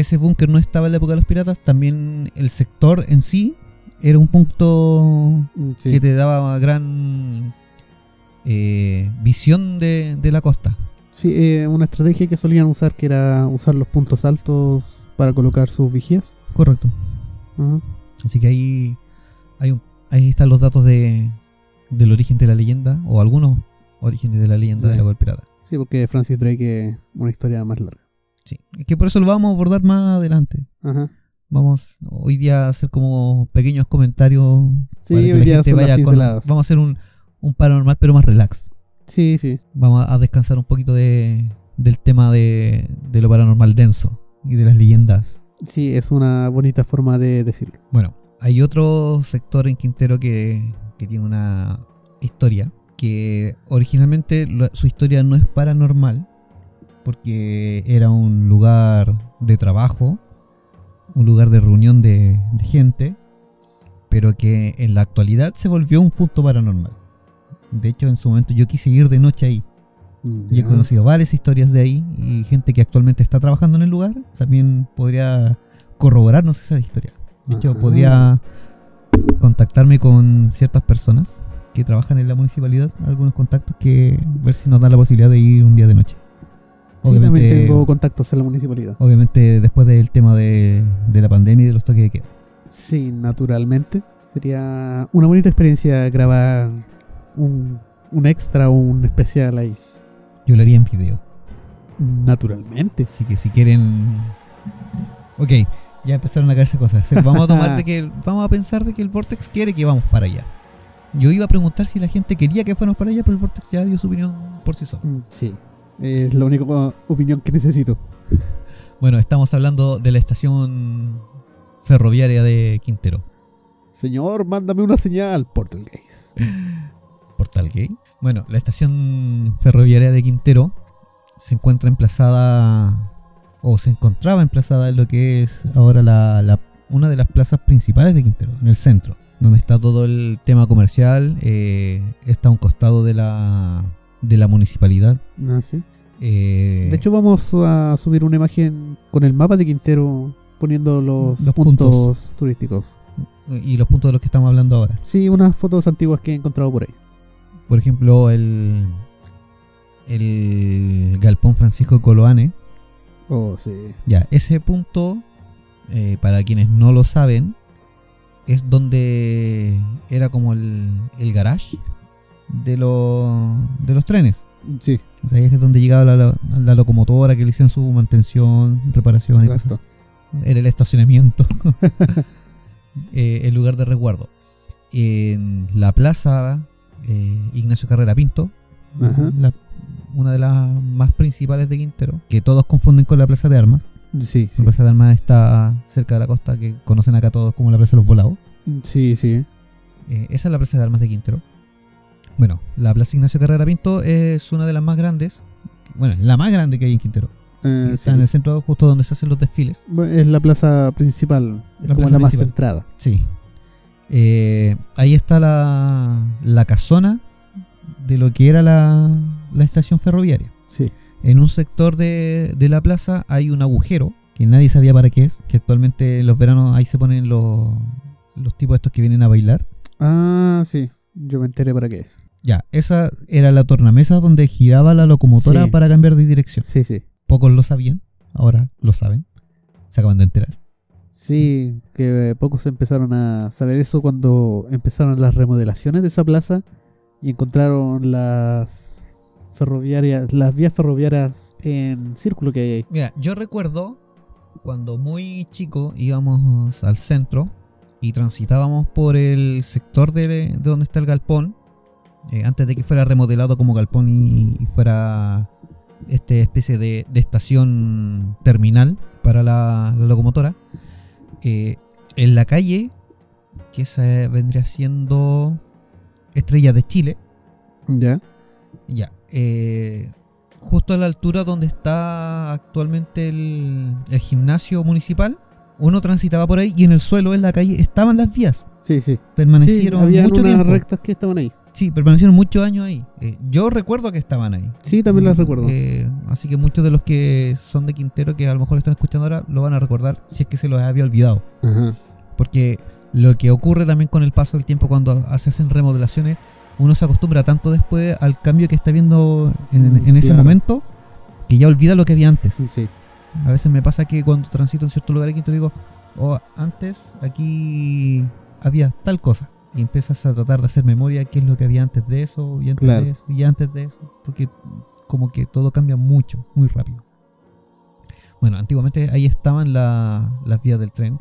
ese búnker no estaba en la época de los piratas, también el sector en sí era un punto Mm, Sí. que te daba gran eh, visión de, de la costa. Sí, eh, una estrategia que solían usar que era usar los puntos altos para colocar sus vigías. Correcto. Así que ahí, hay un- ahí están los datos de, del origen de la leyenda, o algunos orígenes de la leyenda Sí. de la Cueva del pirata. Sí, porque Francis Drake es una historia más larga. Sí. Es que por eso lo vamos a abordar más adelante. Ajá. Vamos hoy día a hacer como pequeños comentarios. Sí, para que hoy la día gente vaya con-. Vamos a hacer un, un paranormal, pero más relax. Sí, sí. Vamos a descansar un poquito de, del tema de, de lo paranormal denso y de las leyendas. Sí, es una bonita forma de decirlo. Bueno, hay otro sector en Quintero que, que tiene una historia que originalmente lo- su historia no es paranormal porque era un lugar de trabajo, un lugar de reunión de, de gente, pero que en la actualidad se volvió un punto paranormal. De hecho, en su momento yo quise ir de noche ahí. Y he conocido varias historias de ahí y gente que actualmente está trabajando en el lugar también podría corroborarnos esa historia. De hecho, Ajá. podría contactarme con ciertas personas que trabajan en la municipalidad, algunos contactos que ver si nos dan la posibilidad de ir un día de noche. Sí, también Obviamente, tengo contactos en la municipalidad. obviamente después del tema de, de la pandemia y de los toques de queda. Sí, naturalmente. Sería una bonita experiencia grabar un, un extra o un especial ahí. Yo lo haría en video. Naturalmente. Así que si quieren. Ok, ya empezaron a caerse cosas. Vamos a tomar de que. el- Vamos a pensar de que el Vortex quiere que vamos para allá. Yo iba a preguntar si la gente quería que fuéramos para allá, pero el Vortex ya dio su opinión por sí solo. Mm, Sí. Es la única opinión que necesito. Bueno, estamos hablando de la estación ferroviaria de Quintero. Señor, mándame una señal. Portal Gaze. Portal Gay. Bueno, la estación ferroviaria de Quintero se encuentra emplazada o se encontraba emplazada en lo que es ahora la, la- una de las plazas principales de Quintero, en el centro, donde está todo el tema comercial, eh, está a un costado de la, de la municipalidad. Ah, sí. eh, De hecho, vamos a subir una imagen con el mapa de Quintero poniendo los, Los puntos, puntos. turísticos. y los puntos de los que estamos hablando ahora. Sí, unas fotos antiguas que he encontrado por ahí. Por ejemplo, el, el galpón Francisco Coloane, Oh, sí. Ya, ese punto, eh, para quienes no lo saben, es donde era como el, el garage de, los de los trenes. Sí, O sea, ahí es donde llegaba la, la- la locomotora que le hicieron su mantención, reparación y cosas. Era el estacionamiento, eh, el lugar de resguardo. En la plaza eh, Ignacio Carrera Pinto, Ajá. la- una de las más principales de Quintero, que todos confunden con la plaza de armas. Sí, La. Plaza de Armas está cerca de la costa, que conocen acá todos como la Plaza de los Volados. Sí, sí. Eh, esa es la Plaza de Armas de Quintero. Bueno, la Plaza Ignacio Carrera Pinto es una de las más grandes. Bueno, la más grande que hay en Quintero. Eh, está sí. en el centro, justo donde se hacen los desfiles. Es la plaza principal, La como plaza la más centrada. Sí. Eh, ahí está la, la casona de lo que era la, la estación ferroviaria. Sí. En un sector de, de la plaza hay un agujero que nadie sabía para qué es, que actualmente en los veranos ahí se ponen los, los tipos estos que vienen a bailar. Ah, sí. Yo me enteré para qué es. Ya, esa era la tornamesa donde giraba la locomotora Sí. para cambiar de dirección. Sí, sí. Pocos lo sabían, ahora lo saben. Se acaban de enterar. Sí, que pocos empezaron a saber eso cuando empezaron las remodelaciones de esa plaza y encontraron las ferroviarias, las vías ferroviarias en círculo que hay ahí. Mira, yo recuerdo cuando muy chico íbamos al centro y transitábamos por el sector de, de donde está el galpón, eh, antes de que fuera remodelado como galpón y, y fuera este especie de, de estación terminal para la, la locomotora. eh, en la calle, que esa vendría siendo Estrella de Chile, Ya. ya. eh, justo a la altura donde está actualmente el, el gimnasio municipal, uno transitaba por ahí y en el suelo, en la calle, estaban las vías. Sí, sí. Permanecieron sí, había mucho unas tiempo. rectas que estaban ahí. Sí, permanecieron muchos años ahí. Eh, yo recuerdo que estaban ahí. Sí, también las recuerdo. Eh, así que muchos de los que son de Quintero, que a lo mejor están escuchando ahora, lo van a recordar si es que se los había olvidado. Ajá. Porque lo que ocurre también con el paso del tiempo cuando se hacen remodelaciones, uno se acostumbra tanto después al cambio que está viendo en, en ese Claro. momento que ya olvida lo que había antes. Sí, sí. A veces me pasa que cuando transito en cierto lugar aquí te digo, oh, antes aquí había tal cosa. Y empiezas a tratar de hacer memoria qué es lo que había antes de eso, y antes Claro. de eso, y antes de eso. Porque como que todo cambia mucho, muy rápido. Bueno, antiguamente ahí estaban la- las vías del tren.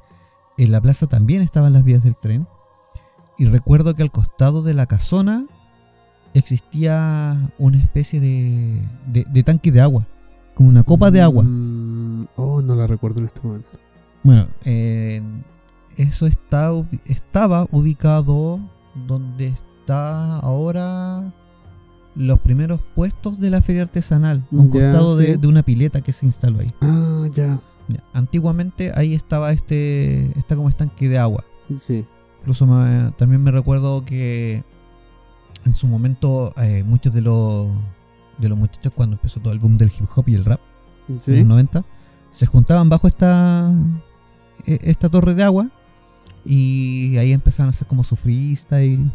En la plaza también estaban las vías del tren. Y recuerdo que al costado de la casona existía una especie de, de, de tanque de agua. Como una copa de agua. Mm, oh, no la recuerdo en este momento. Bueno, eh, eso está, estaba ubicado donde está ahora los primeros puestos de la feria artesanal, a un costado de, sí. de una pileta que se instaló ahí. Ah, ya. Antiguamente ahí estaba este, está como estanque de agua. Sí. Incluso me- también me recuerdo que en su momento eh, muchos de los, de los muchachos cuando empezó todo el boom del hip hop y el rap en Sí. los 90 se juntaban bajo esta e- esta torre de agua y ahí empezaban a hacer como su freestyle,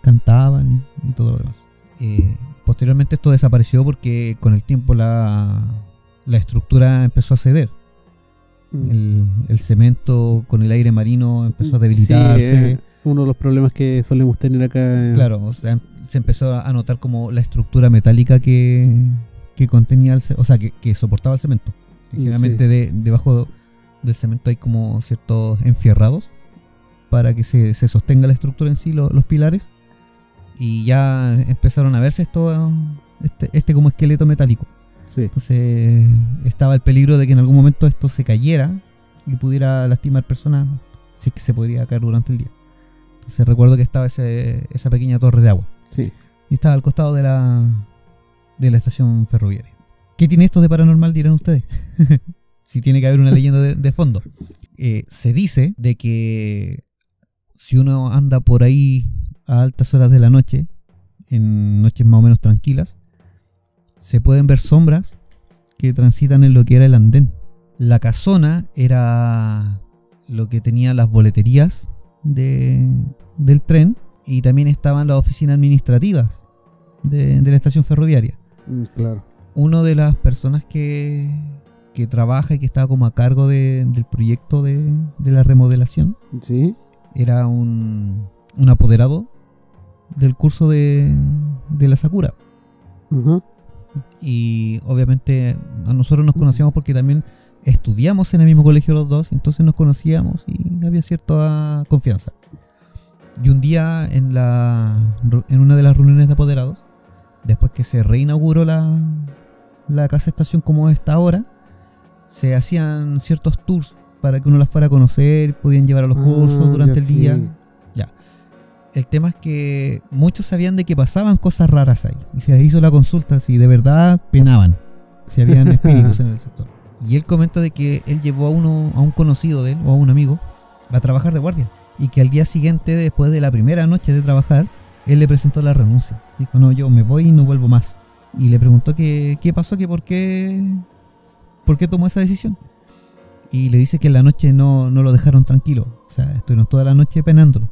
cantaban y, todo lo demás. Eh, posteriormente esto desapareció porque con el tiempo la, la estructura empezó a ceder. Mm. El, el cemento con el aire marino empezó a debilitarse. Sí, uno de los problemas que solemos tener acá. Claro, o sea, se empezó a notar como la estructura metálica que, que contenía el o sea, que, que soportaba el cemento. Mm, Generalmente de- debajo del cemento hay como ciertos enfierrados para que se, se sostenga la estructura en sí, lo- los pilares. Y ya empezaron a verse esto, este, este como esqueleto metálico. Sí. Entonces estaba el peligro de que en algún momento esto se cayera y pudiera lastimar personas, si es que se podría caer durante el día. Entonces recuerdo que estaba ese- esa pequeña torre de agua Sí. y estaba al costado de la, de la estación ferroviaria. ¿Qué tiene esto de paranormal, dirán ustedes? si tiene que haber una leyenda de, de fondo. Eh, se dice de que si uno anda por ahí a altas horas de la noche, en noches más o menos tranquilas, se pueden ver sombras que transitan en lo que era el andén. La casona era lo que tenía las boleterías de- del tren y también estaban las oficinas administrativas de, de la estación ferroviaria. Mm, claro. Una de las personas que, que trabaja y que estaba como a cargo de- del proyecto de, de la remodelación Sí. Era un, un apoderado del curso de, de la Sakura. Y obviamente a nosotros nos conocíamos porque también estudiamos en el mismo colegio los dos, entonces nos conocíamos y había cierta confianza. Y un día en, la, en una de las reuniones de apoderados, después que se reinauguró la, la casa estación como está ahora, se hacían ciertos tours para que uno las fuera a conocer, podían llevar a los Ah, cursos durante ya el sí. día. El tema es que muchos sabían de que pasaban cosas raras ahí. Y se hizo la consulta si de verdad penaban, si habían espíritus en el sector. Y él comenta de que él llevó a uno, a un conocido de él o a un amigo a trabajar de guardia. Y que al día siguiente, después de la primera noche de trabajar, él le presentó la renuncia. Dijo, no, yo me voy y no vuelvo más. Y le preguntó que qué pasó, que por qué, por qué tomó esa decisión. Y le dice que en la noche no, no lo dejaron tranquilo. O sea, estuvieron toda la noche penándolo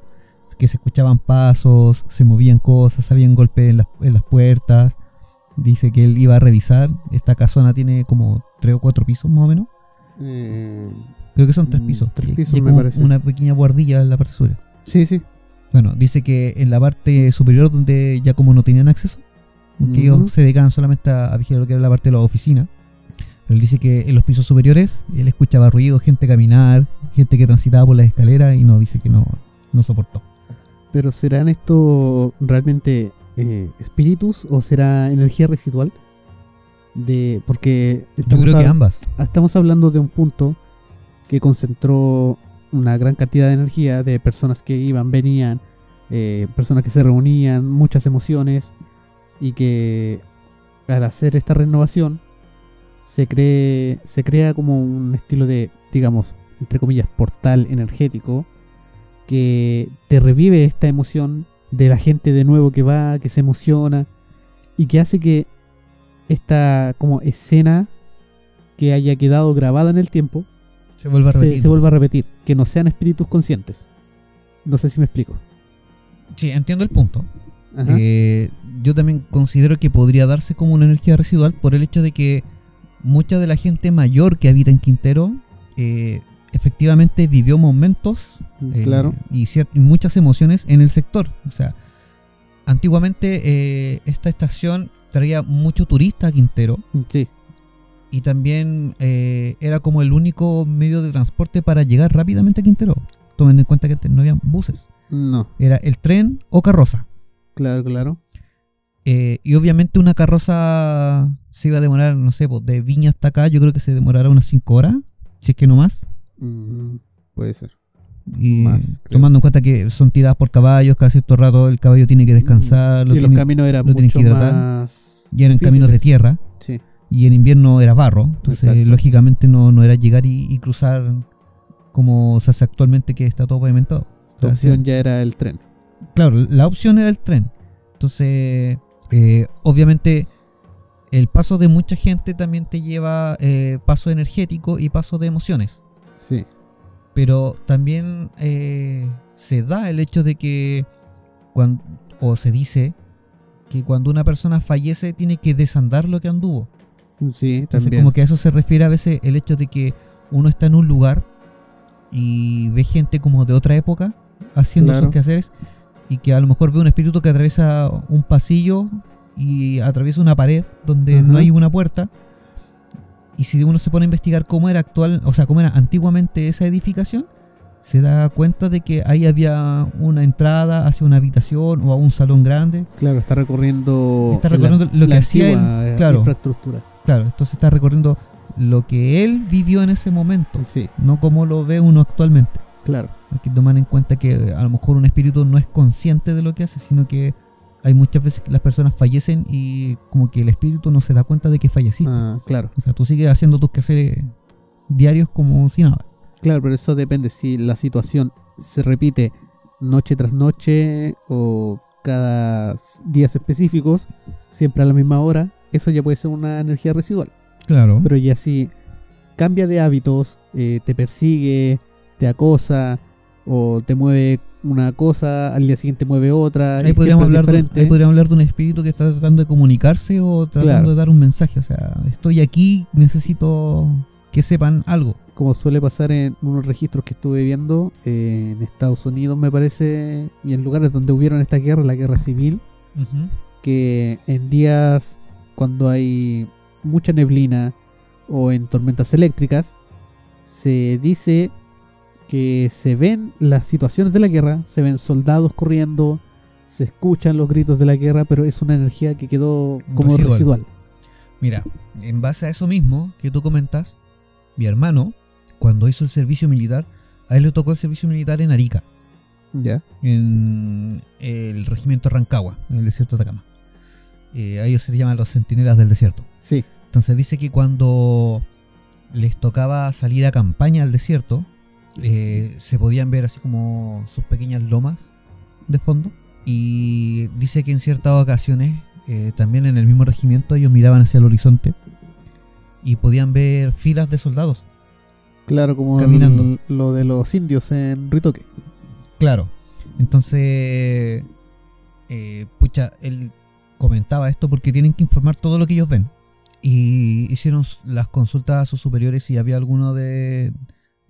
que se escuchaban pasos, se movían cosas, habían golpes en las, en las puertas. Dice que él iba a revisar. Esta casona tiene como tres o cuatro pisos más o menos. Eh, Creo que son tres Mm, pisos. tres Y- pisos me parece. Una pequeña guardilla en la parte superior. sí, sí. Bueno, dice que en la parte superior donde ya como no tenían acceso, que ellos se dedicaban solamente a, a vigilar lo que era la parte de la oficina. Él dice que en los pisos superiores él escuchaba ruido, gente caminar, gente que transitaba por las escaleras y no dice que no, no soportó. Pero ¿serán esto realmente eh, espíritus o será energía residual? De, porque Yo estamos, creo que ambas. estamos hablando de un punto que concentró una gran cantidad de energía de personas que iban, venían, eh, personas que se reunían, muchas emociones y que al hacer esta renovación se cree se crea como un estilo de digamos entre comillas portal energético que te revive esta emoción de la gente de nuevo que va, que se emociona y que hace que esta como escena que haya quedado grabada en el tiempo Se vuelve a se, repetir. se vuelva a repetir, que no sean espíritus conscientes. No sé si me explico. Sí, entiendo el punto. Eh, yo también considero que podría darse como una energía residual por el hecho de que mucha de la gente mayor que habita en Quintero eh, efectivamente vivió momentos eh, claro. y, muchas emociones en el sector. O sea, antiguamente eh, esta estación traía mucho turista a Quintero Sí, y también eh, era como el único medio de transporte para llegar rápidamente a Quintero. Tomen en cuenta que no había buses, no, era el tren o carroza. claro, claro. Eh, y obviamente una carroza se iba a demorar, no sé, pues, de Viña hasta acá, yo creo que se demorará unas 5 horas, si es que no más. Mm, puede ser. Y Más, tomando en cuenta que son tiradas por caballos, cada cierto rato el caballo tiene que descansar, lo y los caminos eran lo mucho que hidratar. más. y eran caminos de tierra, Sí, y en invierno era barro, entonces Exacto. lógicamente no, no era llegar y, y cruzar como se hace actualmente que está todo pavimentado. Sea, opción ya era el tren. Claro, la opción era el tren. Entonces, eh, obviamente, el paso de mucha gente también te lleva eh, paso energético y paso de emociones. Sí. Pero también eh, se da el hecho de que, cuando, o se dice, que cuando una persona fallece tiene que desandar lo que anduvo. Sí, Entonces, también. como que a eso se refiere a veces el hecho de que uno está en un lugar y ve gente como de otra época haciendo Claro. sus quehaceres y que a lo mejor ve un espíritu que atraviesa un pasillo y atraviesa una pared donde no hay una puerta. Y si uno se pone a investigar cómo era actual, o sea, cómo era antiguamente esa edificación, se da cuenta de que ahí había una entrada hacia una habitación o a un salón grande. Claro, está recorriendo. Está la- recorriendo lo que hacía él, eh, claro. infraestructura. Claro, entonces está recorriendo lo que él vivió en ese momento, Sí, no como lo ve uno actualmente. claro. Hay que tomar en cuenta que a lo mejor un espíritu no es consciente de lo que hace, sino que hay muchas veces que las personas fallecen y como que el espíritu no se da cuenta de que falleciste. Ah, claro. O sea, tú sigues haciendo tus quehaceres diarios como si nada. Claro, pero eso depende si la situación se repite noche tras noche o cada días específicos, siempre a la misma hora, eso ya puede ser una energía residual. Claro. Pero ya si cambia de hábitos, eh, te persigue, te acosa o te mueve una cosa, al día siguiente mueve otra, Ahí podríamos, hablar de, ahí podríamos hablar de un espíritu que está tratando de comunicarse o tratando Claro. de dar un mensaje. O sea, estoy aquí, necesito que sepan algo. Como suele pasar en unos registros que estuve viendo eh, en Estados Unidos, me parece, y en lugares donde hubieron esta guerra, la guerra civil, que en días cuando hay mucha neblina o en tormentas eléctricas, se dice que se ven las situaciones de la guerra, se ven soldados corriendo, se escuchan los gritos de la guerra, pero es una energía que quedó como Residual. residual. Mira, en base a eso mismo que tú comentas, mi hermano, cuando hizo el servicio militar, a él le tocó el servicio militar en Arica, ¿Ya? en el regimiento Rancagua, en el desierto de Atacama. Eh, a ellos se les llaman los centinelas del desierto. Sí, Entonces dice que cuando les tocaba salir a campaña al desierto, eh, se podían ver así como sus pequeñas lomas de fondo. Y dice que en ciertas ocasiones, eh, también en el mismo regimiento, ellos miraban hacia el horizonte y podían ver filas de soldados. claro, como Caminando. lo de los indios en Ritoque. Claro. Entonces, eh, pucha, él comentaba esto porque tienen que informar todo lo que ellos ven. Y hicieron las consultas a sus superiores si había alguno de,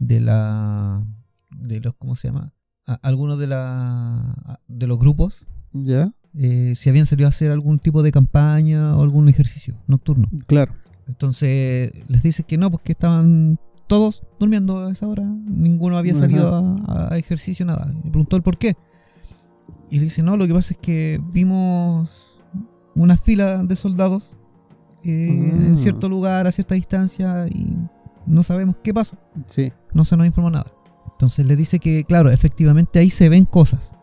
de la. de los. ¿Cómo se llama? A- alguno de la. de los grupos. ¿Ya? eh, si habían salido a hacer algún tipo de campaña o algún ejercicio nocturno. Claro. Entonces les dice que no, pues que estaban todos durmiendo a esa hora. Ninguno había salido a, a ejercicio, nada. Le preguntó el por qué. Y le dice, no, lo que pasa es que vimos una fila de soldados eh, Ah. en cierto lugar, a cierta distancia, y no sabemos qué pasa. Sí. No se nos informó nada. Entonces le dice que, claro, efectivamente ahí se ven cosas.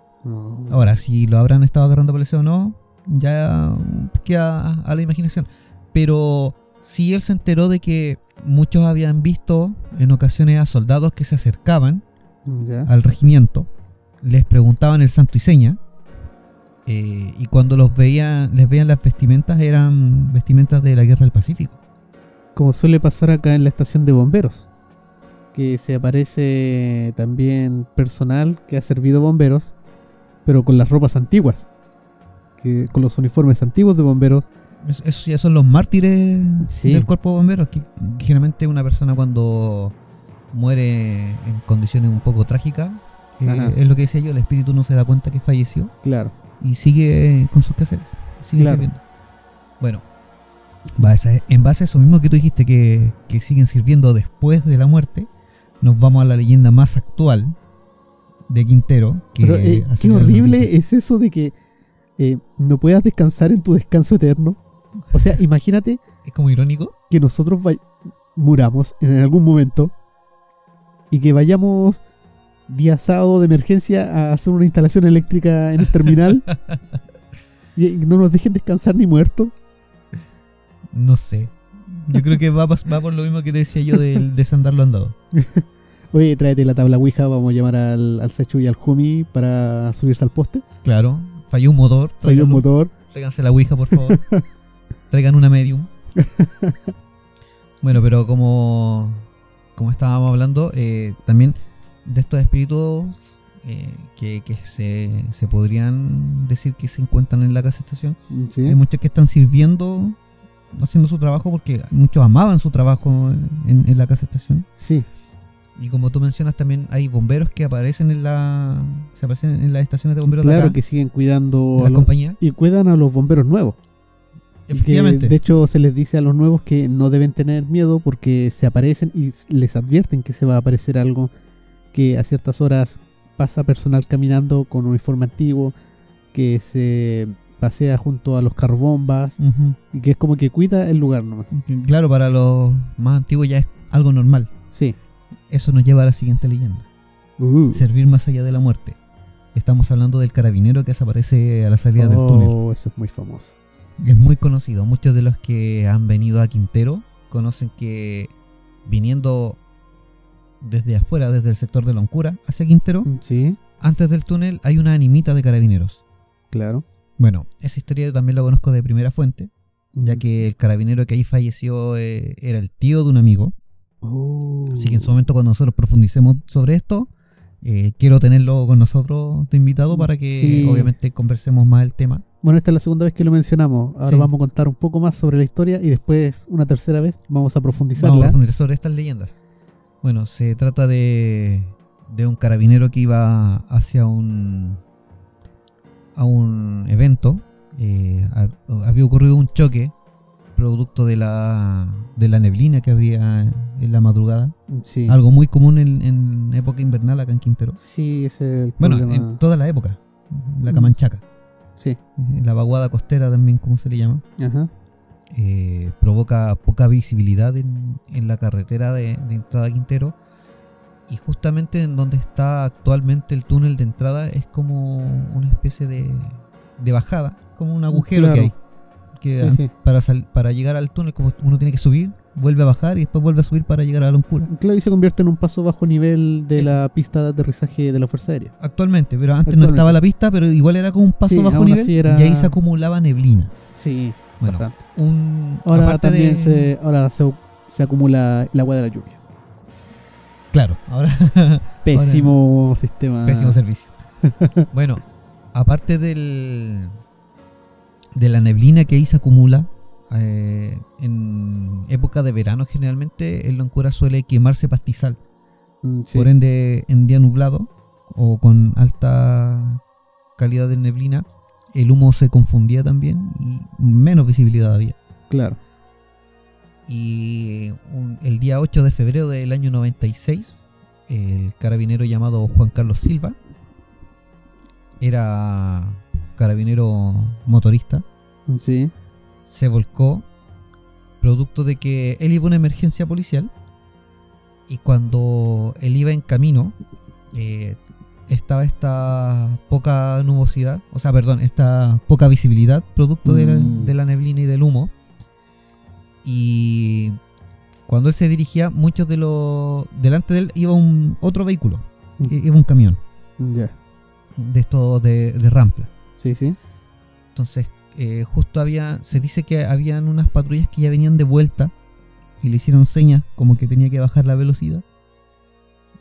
Ahora, si lo habrán estado agarrando policía o no, ya queda a la imaginación. Pero si él se enteró de que muchos habían visto en ocasiones a soldados que se acercaban al regimiento, les preguntaban el santo y seña, eh, y cuando los veían, les veían las vestimentas, eran vestimentas de la guerra del Pacífico. Como suele pasar acá en la estación de bomberos. Que se aparece también personal que ha servido bomberos, pero con las ropas antiguas. Que, con los uniformes antiguos de bomberos. Es- Esos ya son los mártires Sí. del cuerpo de bomberos. Que generalmente una persona cuando muere en condiciones un poco trágicas, eh, es lo que decía yo, el espíritu no se da cuenta que falleció Claro. y sigue con sus quehaceres. Sigue Claro. sirviendo. Bueno, en base a eso mismo que tú dijiste que, que siguen sirviendo después de la muerte, nos vamos a la leyenda más actual de Quintero. Que Pero eh, qué horrible es eso de que eh, no puedas descansar en tu descanso eterno. O sea, imagínate Es como irónico. que nosotros muramos en algún momento y que vayamos día sábado de emergencia a hacer una instalación eléctrica en el terminal y no nos dejen descansar ni muertos. No sé. Yo creo que va, por lo mismo que te decía yo del desandarlo andado. Oye, tráete la tabla Ouija, vamos a llamar al, al Sechu y al Jumi para subirse al poste. Claro, falló un motor. Falló un motor. Tráiganse la Ouija, por favor. Traigan una medium. bueno, pero como, como estábamos hablando, eh, también de estos espíritus eh, que, que se, se podrían decir que se encuentran en la casa estación, Sí. hay muchos que están sirviendo, haciendo su trabajo, porque muchos amaban su trabajo en, en la casa estación. Sí. Y como tú mencionas, también hay bomberos que aparecen en la se aparecen en las estaciones de bomberos de Claro acá, que siguen en cuidando a las los- compañías. y cuidan a los bomberos nuevos. Que, Efectivamente. de hecho, se les dice a los nuevos que no deben tener miedo porque se aparecen y les advierten que se va a aparecer algo que a ciertas horas pasa personal caminando con uniforme antiguo, que se pasea junto a los carbombas y que es como que cuida el lugar nomás. Claro, para los más antiguos ya es algo normal. Sí. Eso nos lleva a la siguiente leyenda. Uh. Servir más allá de la muerte. Estamos hablando del carabinero que desaparece a la salida del túnel. Oh, eso es muy famoso. Es muy conocido. Muchos de los que han venido a Quintero conocen que viniendo desde afuera, desde el sector de Loncura hacia Quintero, Sí, antes del túnel hay una animita de carabineros. claro. Bueno, esa historia yo también la conozco de primera fuente, ya Mm. que el carabinero que ahí falleció eh, era el tío de un amigo. Oh. Así que en su momento cuando nosotros profundicemos sobre esto, eh, quiero tenerlo con nosotros de invitado para que Sí. obviamente conversemos más el tema. Bueno, esta es la segunda vez que lo mencionamos. Ahora Sí. vamos a contar un poco más sobre la historia y después, una tercera vez, vamos a profundizarla. Vamos a profundizar sobre estas leyendas. Bueno, se trata de, de un carabinero que iba hacia un a un evento. Eh, ha- había ocurrido un choque producto de la de la neblina que habría en la madrugada. Sí. Algo muy común en, en época invernal acá en Quintero. Sí, ese es el Bueno, problema. en toda la época. La. Camanchaca. Sí, La vaguada costera también, como se le llama. ajá. eh, provoca poca visibilidad en, en la carretera de, de entrada a Quintero. Y justamente en donde está actualmente el túnel de entrada es como una especie de, de bajada, como un agujero Claro. que hay. Que Sí, an- sí. Para, sal- para llegar al túnel, como uno tiene que subir, vuelve a bajar y después vuelve a subir para llegar a la locura. Claro, y se convierte en un paso bajo nivel de la pista de aterrizaje de la Fuerza Aérea. Actualmente, pero antes Actualmente. no estaba la pista, pero igual era como un paso Sí, bajo nivel era- y ahí se acumulaba neblina. Sí, Bueno, bastante. un Ahora aparte también de- se, ahora se, se acumula el agua de la lluvia. Claro, ahora Pésimo sistema. Pésimo servicio. bueno, aparte del de la neblina que ahí se acumula, eh, en época de verano generalmente en Loncura suele quemarse pastizal. Mm, sí. Por ende, en día nublado o con alta calidad de neblina, el humo se confundía también y menos visibilidad había. Claro. Y un- el día 8 de febrero del año 96, el carabinero llamado Juan Carlos Silva era carabinero motorista, Sí. se volcó producto de que él iba a una emergencia policial y cuando él iba en camino eh, estaba esta poca nubosidad, o sea, perdón, esta poca visibilidad producto de, la, Mm. de la neblina y del humo. Y cuando él se dirigía, muchos de los... Delante de él iba un otro vehículo, Mm, iba un camión Ya. de estos de, de rampla. Sí, sí. Entonces, eh, justo había, se dice que habían unas patrullas que ya venían de vuelta y le hicieron señas como que tenía que bajar la velocidad.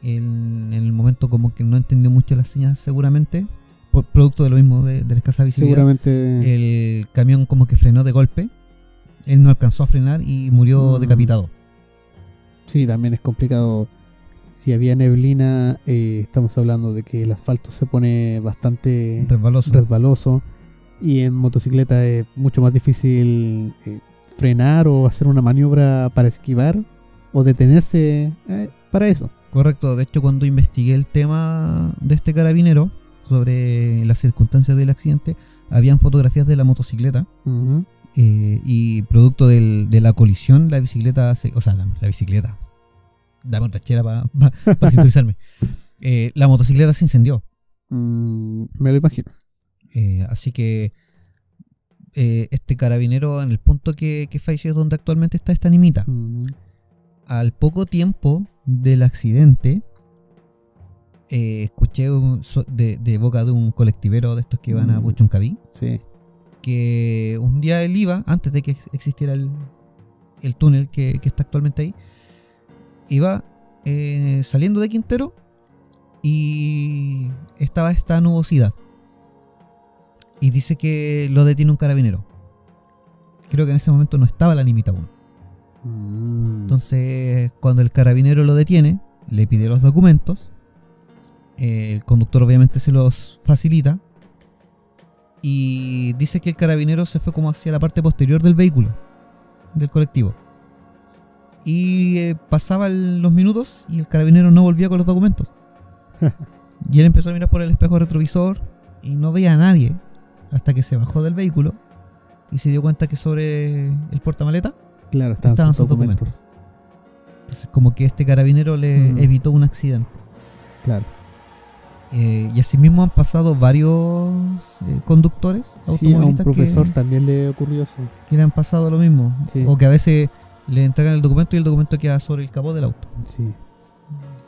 En el momento como que no entendió mucho las señas seguramente, por producto de lo mismo de, de la escasa visibilidad. Seguramente. El camión como que frenó de golpe. Él no alcanzó a frenar y murió Mm. decapitado. Sí, también es complicado. Si había neblina, eh, estamos hablando de que el asfalto se pone bastante Resbaloso. resbaloso y en motocicleta es mucho más difícil eh, frenar o hacer una maniobra para esquivar o detenerse eh, para eso. Correcto, de hecho cuando investigué el tema de este carabinero sobre las circunstancias del accidente, habían fotografías de la motocicleta. Eh, y producto del- de la colisión la bicicleta, se- o sea, la, la bicicleta, dame otra chela para sintonizarme, Eh, la motocicleta se incendió, Mm, me lo imagino. Eh, así que este carabinero en el punto que, que falleció es donde actualmente está esta animita. Mm, al poco tiempo del accidente, escuché un so- de, de boca de un colectivero de estos que van a Mm. Puchuncaví, Sí. Que un día él iba, antes de que ex- existiera el, el túnel que, que está actualmente ahí, iba eh, saliendo de Quintero y estaba esta nubosidad. Y dice que lo detiene un carabinero. Creo que en ese momento no estaba la limita aún. Mm. Entonces, cuando el carabinero lo detiene, le pide los documentos. eh, el conductor obviamente se los facilita. Y dice que el carabinero se fue como hacia la parte posterior del vehículo, del colectivo. Y eh, pasaban los minutos y el carabinero no volvía con los documentos. y él empezó a mirar por el espejo retrovisor y no veía a nadie. Hasta que se bajó del vehículo y se dio cuenta que sobre el portamaleta Claro, estaban, estaban sus sus documentos. Entonces, como que este carabinero le Mm. evitó un accidente. Claro. Eh, y asimismo han pasado varios eh, conductores Sí, a un automovilistas profesor que, también le ocurrió eso. que le han pasado lo mismo. Sí. O que a veces le entregan el documento y el documento queda sobre el capó del auto. Sí.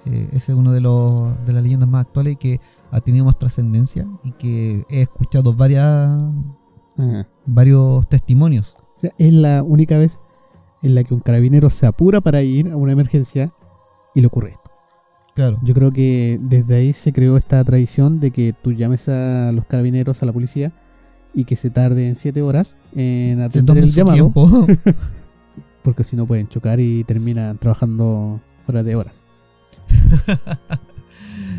Eh, ese es uno de, los, de las leyendas más actuales y que ha tenido más trascendencia y que he escuchado varias, Ajá. varios testimonios. O sea, es la única vez en la que un carabinero se apura para ir a una emergencia y le ocurre esto. Claro. Yo creo que desde ahí se creó esta tradición de que tú llames a los carabineros, a la policía, y que se tarden 7 horas en atender el llamado, porque si no pueden chocar y terminan trabajando fuera de horas,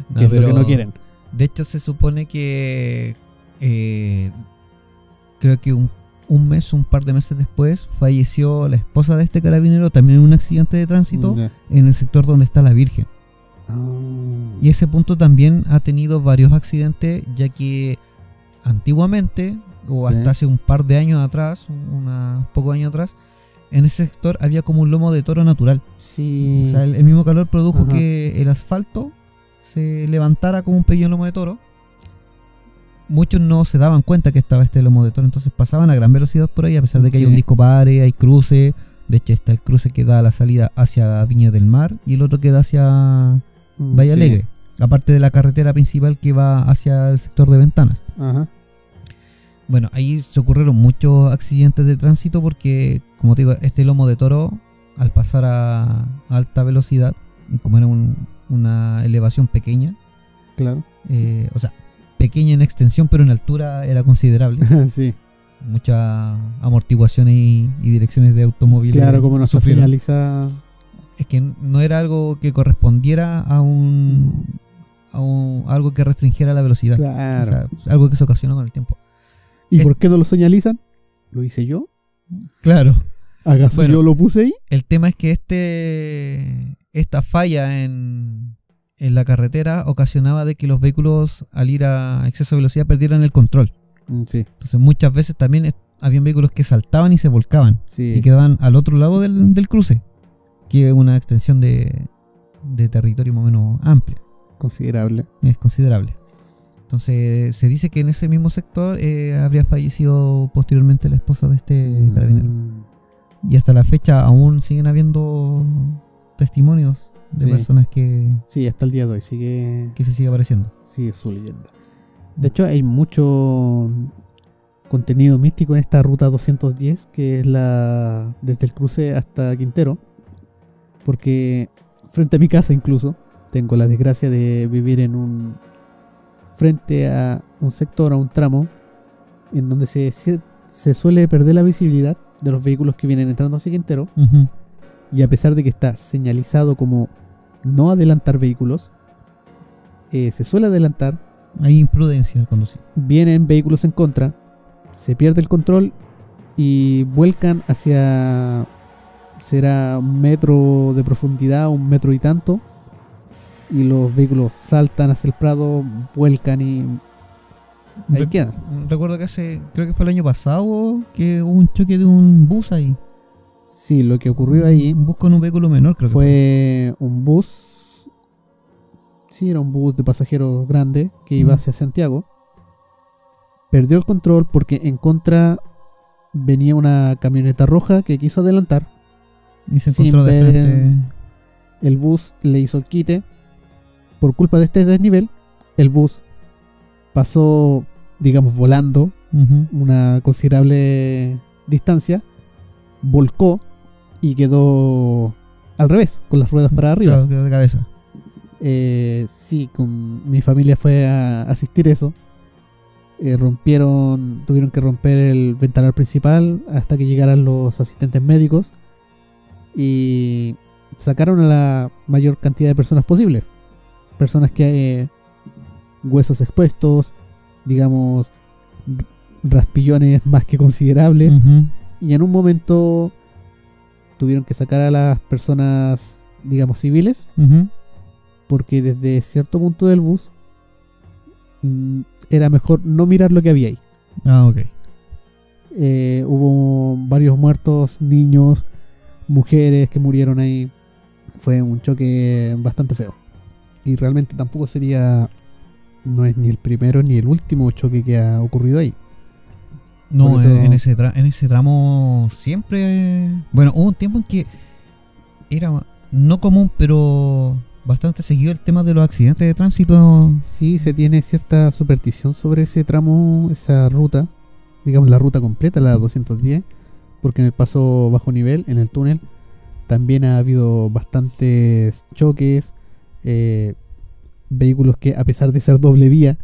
No, que es lo que no quieren. De hecho, se supone que eh, creo que un, un mes, un par de meses después, falleció la esposa de este carabinero también en un accidente de tránsito en el sector donde está la Virgen. Y ese punto también ha tenido varios accidentes, ya que antiguamente, o Sí. hasta hace un par de años atrás, una, pocos años atrás, en ese sector había como un lomo de toro natural. Sí. O sea, el, el mismo calor produjo Ajá. que el asfalto se levantara como un pequeño lomo de toro. Muchos no se daban cuenta que estaba este lomo de toro, entonces pasaban a gran velocidad por ahí, a pesar de que hay un disco pare, hay cruce. De hecho, está el cruce que da la salida hacia Viña del Mar y el otro que da hacia Valle sí. Alegre. Aparte de la carretera principal que va hacia el sector de ventanas. Ajá. Bueno, ahí se ocurrieron muchos accidentes de tránsito porque, como te digo, este lomo de toro, al pasar a alta velocidad, como era un- una elevación pequeña, Claro. eh, o sea, pequeña en extensión, pero en altura era considerable. sí. Muchas amortiguaciones y, y direcciones de automóviles. Claro, como no está sufrieron. Es que no era algo que correspondiera a un, a un- algo que restringiera la velocidad. Claro. O sea, algo que se ocasionó con el tiempo. ¿Y eh, por qué no lo señalizan? ¿Lo hice yo? Claro. ¿Acaso Bueno. yo lo puse ahí? El tema es que este esta falla en, en la carretera ocasionaba de que los vehículos al ir a exceso de velocidad perdieran el control. Mm, Sí, Entonces muchas veces también habían vehículos que saltaban y se volcaban sí. y quedaban al otro lado del, del cruce, que es una extensión de, de territorio más o menos amplia, Considerable. es considerable. Entonces se dice que en ese mismo sector eh, habría fallecido posteriormente la esposa de este carabinero. Mm, Y hasta la fecha aún siguen habiendo testimonios de Sí. personas que, Sí, hasta el día de hoy sigue, que se sigue apareciendo. sigue su leyenda. De hecho, hay mucho contenido místico en esta ruta 210, que es la desde el cruce hasta Quintero. Porque frente a mi casa incluso, tengo la desgracia de vivir en un frente a un sector, a un tramo, en donde se, se suele perder la visibilidad de los vehículos que vienen entrando hacia Quintero. Ujú. Y a pesar de que está señalizado como no adelantar vehículos, eh, se suele adelantar, Hay imprudencia al conducir. vienen vehículos en contra, se pierde el control y vuelcan hacia, será un metro de profundidad, un metro y tanto, y los vehículos saltan hacia el prado, vuelcan y ahí. Recuerdo que hace, creo que fue el año pasado, que hubo un choque de un bus ahí. Sí, lo que ocurrió ahí Un bus con un vehículo menor, creo que fue un bus. Sí, era un bus de pasajeros grande que iba Mm. hacia Santiago. Perdió el control porque en contra venía una camioneta roja que quiso adelantar. Y se sin encontró de ver frente. El bus le hizo el quite por culpa de este desnivel, el bus pasó, digamos, volando una considerable distancia, volcó y quedó al revés, con las ruedas para arriba. Claro, quedó de cabeza. Eh, sí, con mi familia fue a asistir eso. Eh, rompieron, tuvieron que romper el ventanal principal hasta que llegaran los asistentes médicos y sacaron a la mayor cantidad de personas posible. Personas que eh, huesos expuestos, digamos, raspillones más que considerables. Y en un momento tuvieron que sacar a las personas, digamos, civiles porque desde cierto punto del bus mm, era mejor no mirar lo que había ahí. Ah, ok. Eh, hubo varios muertos, niños, mujeres que murieron ahí. Fue un choque bastante feo. Y realmente tampoco sería, no es ni el primero ni el último choque que ha ocurrido ahí. No, eso- en, ese tra- en ese tramo siempre... Bueno, hubo un tiempo en que era no común, pero bastante seguido el tema de los accidentes de tránsito. Sí, se tiene cierta superstición sobre ese tramo, esa ruta, digamos la ruta completa, la 210, porque en el paso bajo nivel, en el túnel, también ha habido bastantes choques, eh, vehículos que a pesar de ser doble vía,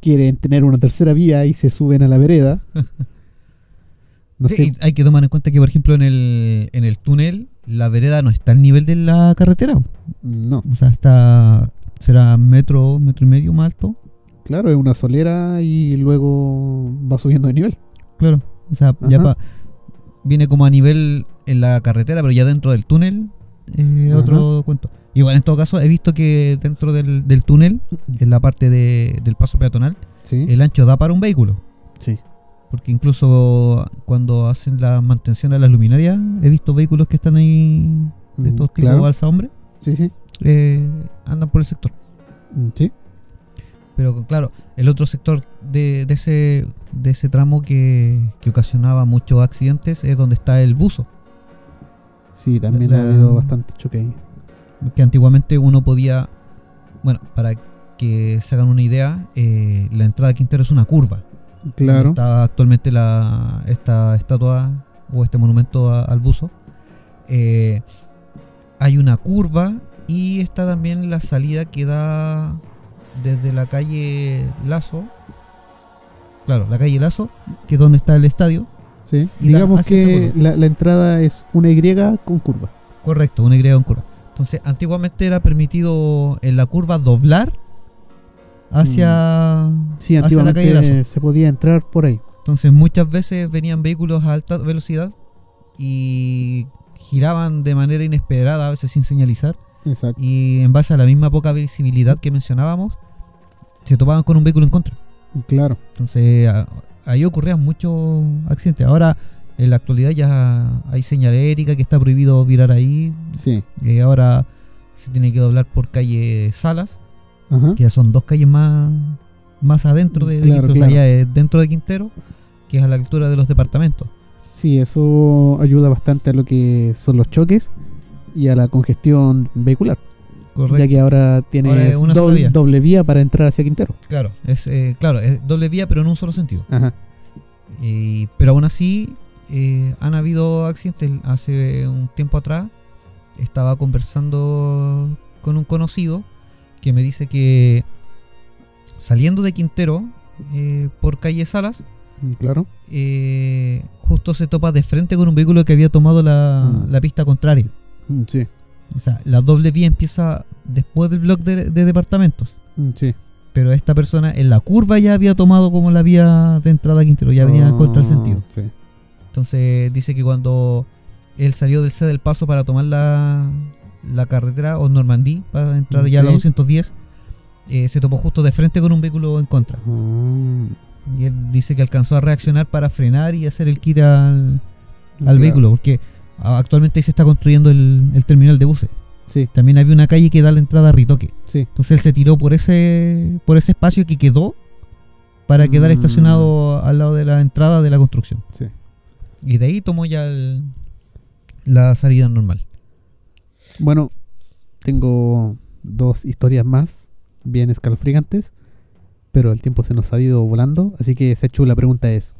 quieren tener una tercera vía y se suben a la vereda. No Sí, sé, hay que tomar en cuenta que, por ejemplo, en el, en el túnel, la vereda no está al nivel de la carretera. no, O sea, está... Será metro, metro y medio más alto. claro, es una solera y luego va subiendo de nivel. Claro. O sea, ya Ajá. Viene como a nivel en la carretera, pero ya dentro del túnel, eh, otro cuento. Igual en todo caso, he visto que dentro del, del túnel, en la parte de- del paso peatonal, Sí, el ancho da para un vehículo. sí. Porque incluso cuando hacen la mantención a las luminarias, he visto vehículos que están ahí, de Mm, estos tipos claro. balsa hombre, Sí, sí. eh, andan por el sector. Mm, Sí. Pero claro, el otro sector de, de ese, de ese tramo que, que ocasionaba muchos accidentes es donde está el buzo. Sí, también La- ha habido bastante choque ahí. Que antiguamente uno podía, bueno, para que se hagan una idea, eh, la entrada de Quintero es una curva. Claro. Está actualmente la, esta estatua o este monumento a- al buzo. Eh, hay una curva y está también la salida que da desde la calle Lazo. Claro, la calle Lazo, que es donde está el estadio. Sí. La- Digamos que la, la entrada es una Y con curva. Correcto, una Y con curva. Entonces, antiguamente era permitido en la curva doblar hacia, Sí, hacia la calle Lazo. se podía entrar por ahí. Entonces muchas veces venían vehículos a alta velocidad y giraban de manera inesperada, a veces sin señalizar, Exacto. y en base a la misma poca visibilidad que mencionábamos, se topaban con un vehículo en contra. Claro. Entonces a- ahí ocurrían muchos accidentes. Ahora en la actualidad ya hay señalética que está prohibido virar ahí. Sí. Eh, ahora se tiene que doblar por calle Salas, Ajá. que ya son dos calles más, más adentro de, de Claro, Quintero. O sea, claro. es dentro de Quintero, que es a la altura de los departamentos. Sí, eso ayuda bastante a lo que son los choques y a la congestión vehicular. Correcto. Ya que ahora sola doble, vía. doble vía para entrar hacia Quintero. Claro, es, eh, claro, es doble vía, pero en un solo sentido. Ajá. Y- pero aún así, eh, han habido accidentes. Hace un tiempo atrás estaba conversando con un conocido que me dice que saliendo de Quintero eh, por calle Salas, Mm, Claro. eh, justo se topa de frente con un vehículo que había tomado la, Mm. la pista contraria. Mm, Sí. O sea, la doble vía empieza después del bloque de, de departamentos. Mm, Sí. Pero esta persona en la curva ya había tomado como la vía de entrada a Quintero, ya venía en contra del Ah, sentido. Sí. Entonces dice que cuando él salió del C del paso para tomar la, la carretera o Normandí para entrar ya a la Sí. 210, eh, se topó justo de frente con un vehículo en contra. Ah, Y él dice que alcanzó a reaccionar para frenar y hacer el kit al, al claro. vehículo, porque actualmente ahí se está construyendo el, el terminal de buses. Sí, También había una calle que da la entrada a Ritoque. sí. Entonces él se tiró por ese, por ese espacio que quedó para quedar Mm. estacionado al lado de la entrada de la construcción. Sí. Y de ahí tomó ya el- la salida normal. Bueno, tengo dos historias más bien escalofriantes, pero el tiempo se nos ha ido volando, así que Sechu, la pregunta es,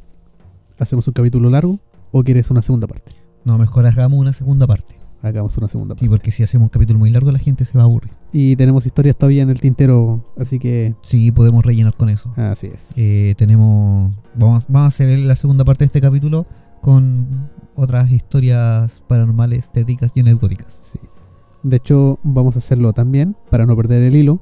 ¿hacemos un capítulo largo o quieres una segunda parte? No, mejor hagamos una segunda parte. Hagamos una segunda parte. Sí, porque si hacemos un capítulo muy largo la gente se va a aburrir. Y tenemos historias todavía en el tintero, así que Sí, podemos rellenar con eso. así es. Eh, tenemos. Vamos, vamos a hacer la segunda parte de este capítulo con otras historias paranormales, tétricas y anecdóticas. Sí. De hecho, vamos a hacerlo también, para no perder el hilo,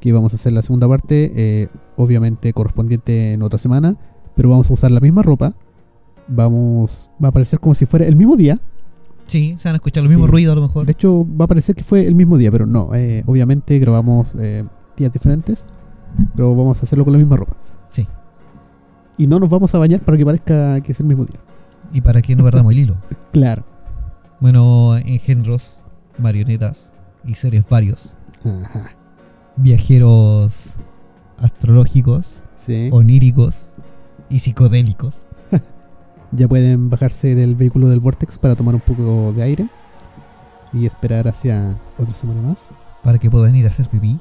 que vamos a hacer la segunda parte, eh, obviamente correspondiente en otra semana, pero vamos a usar la misma ropa. Vamos, va a parecer como si fuera el mismo día. Sí, se van a escuchar los mismos Sí. ruidos a lo mejor. De hecho, va a parecer que fue el mismo día, pero no. eh, obviamente grabamos eh, días diferentes, pero vamos a hacerlo con la misma ropa. Sí. Y no nos vamos a bañar para que parezca que es el mismo día. Y para que no perdamos el hilo. Claro. Bueno, engendros, marionetas y seres varios. Ajá. Viajeros astrológicos, Sí. oníricos y psicodélicos. Ya pueden bajarse del vehículo del Vortex para tomar un poco de aire y esperar hacia otra semana más. Para que puedan ir a hacer pipí.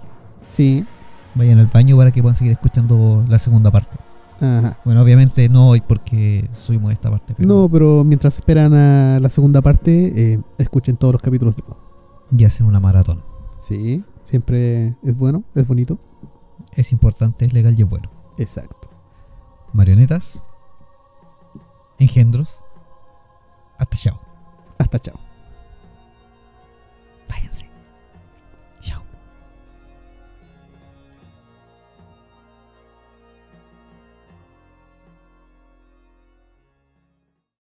Sí, Vayan al baño para que puedan seguir escuchando la segunda parte. ajá. Bueno, obviamente no hoy porque subimos esta parte. Pero No, pero mientras esperan a la segunda parte, eh, escuchen todos los capítulos de. Y hacen una maratón. Sí, siempre es bueno, es bonito. Es importante, es legal y es bueno. Exacto. Marionetas engendros. Hasta chao. Hasta chao. Váyanse.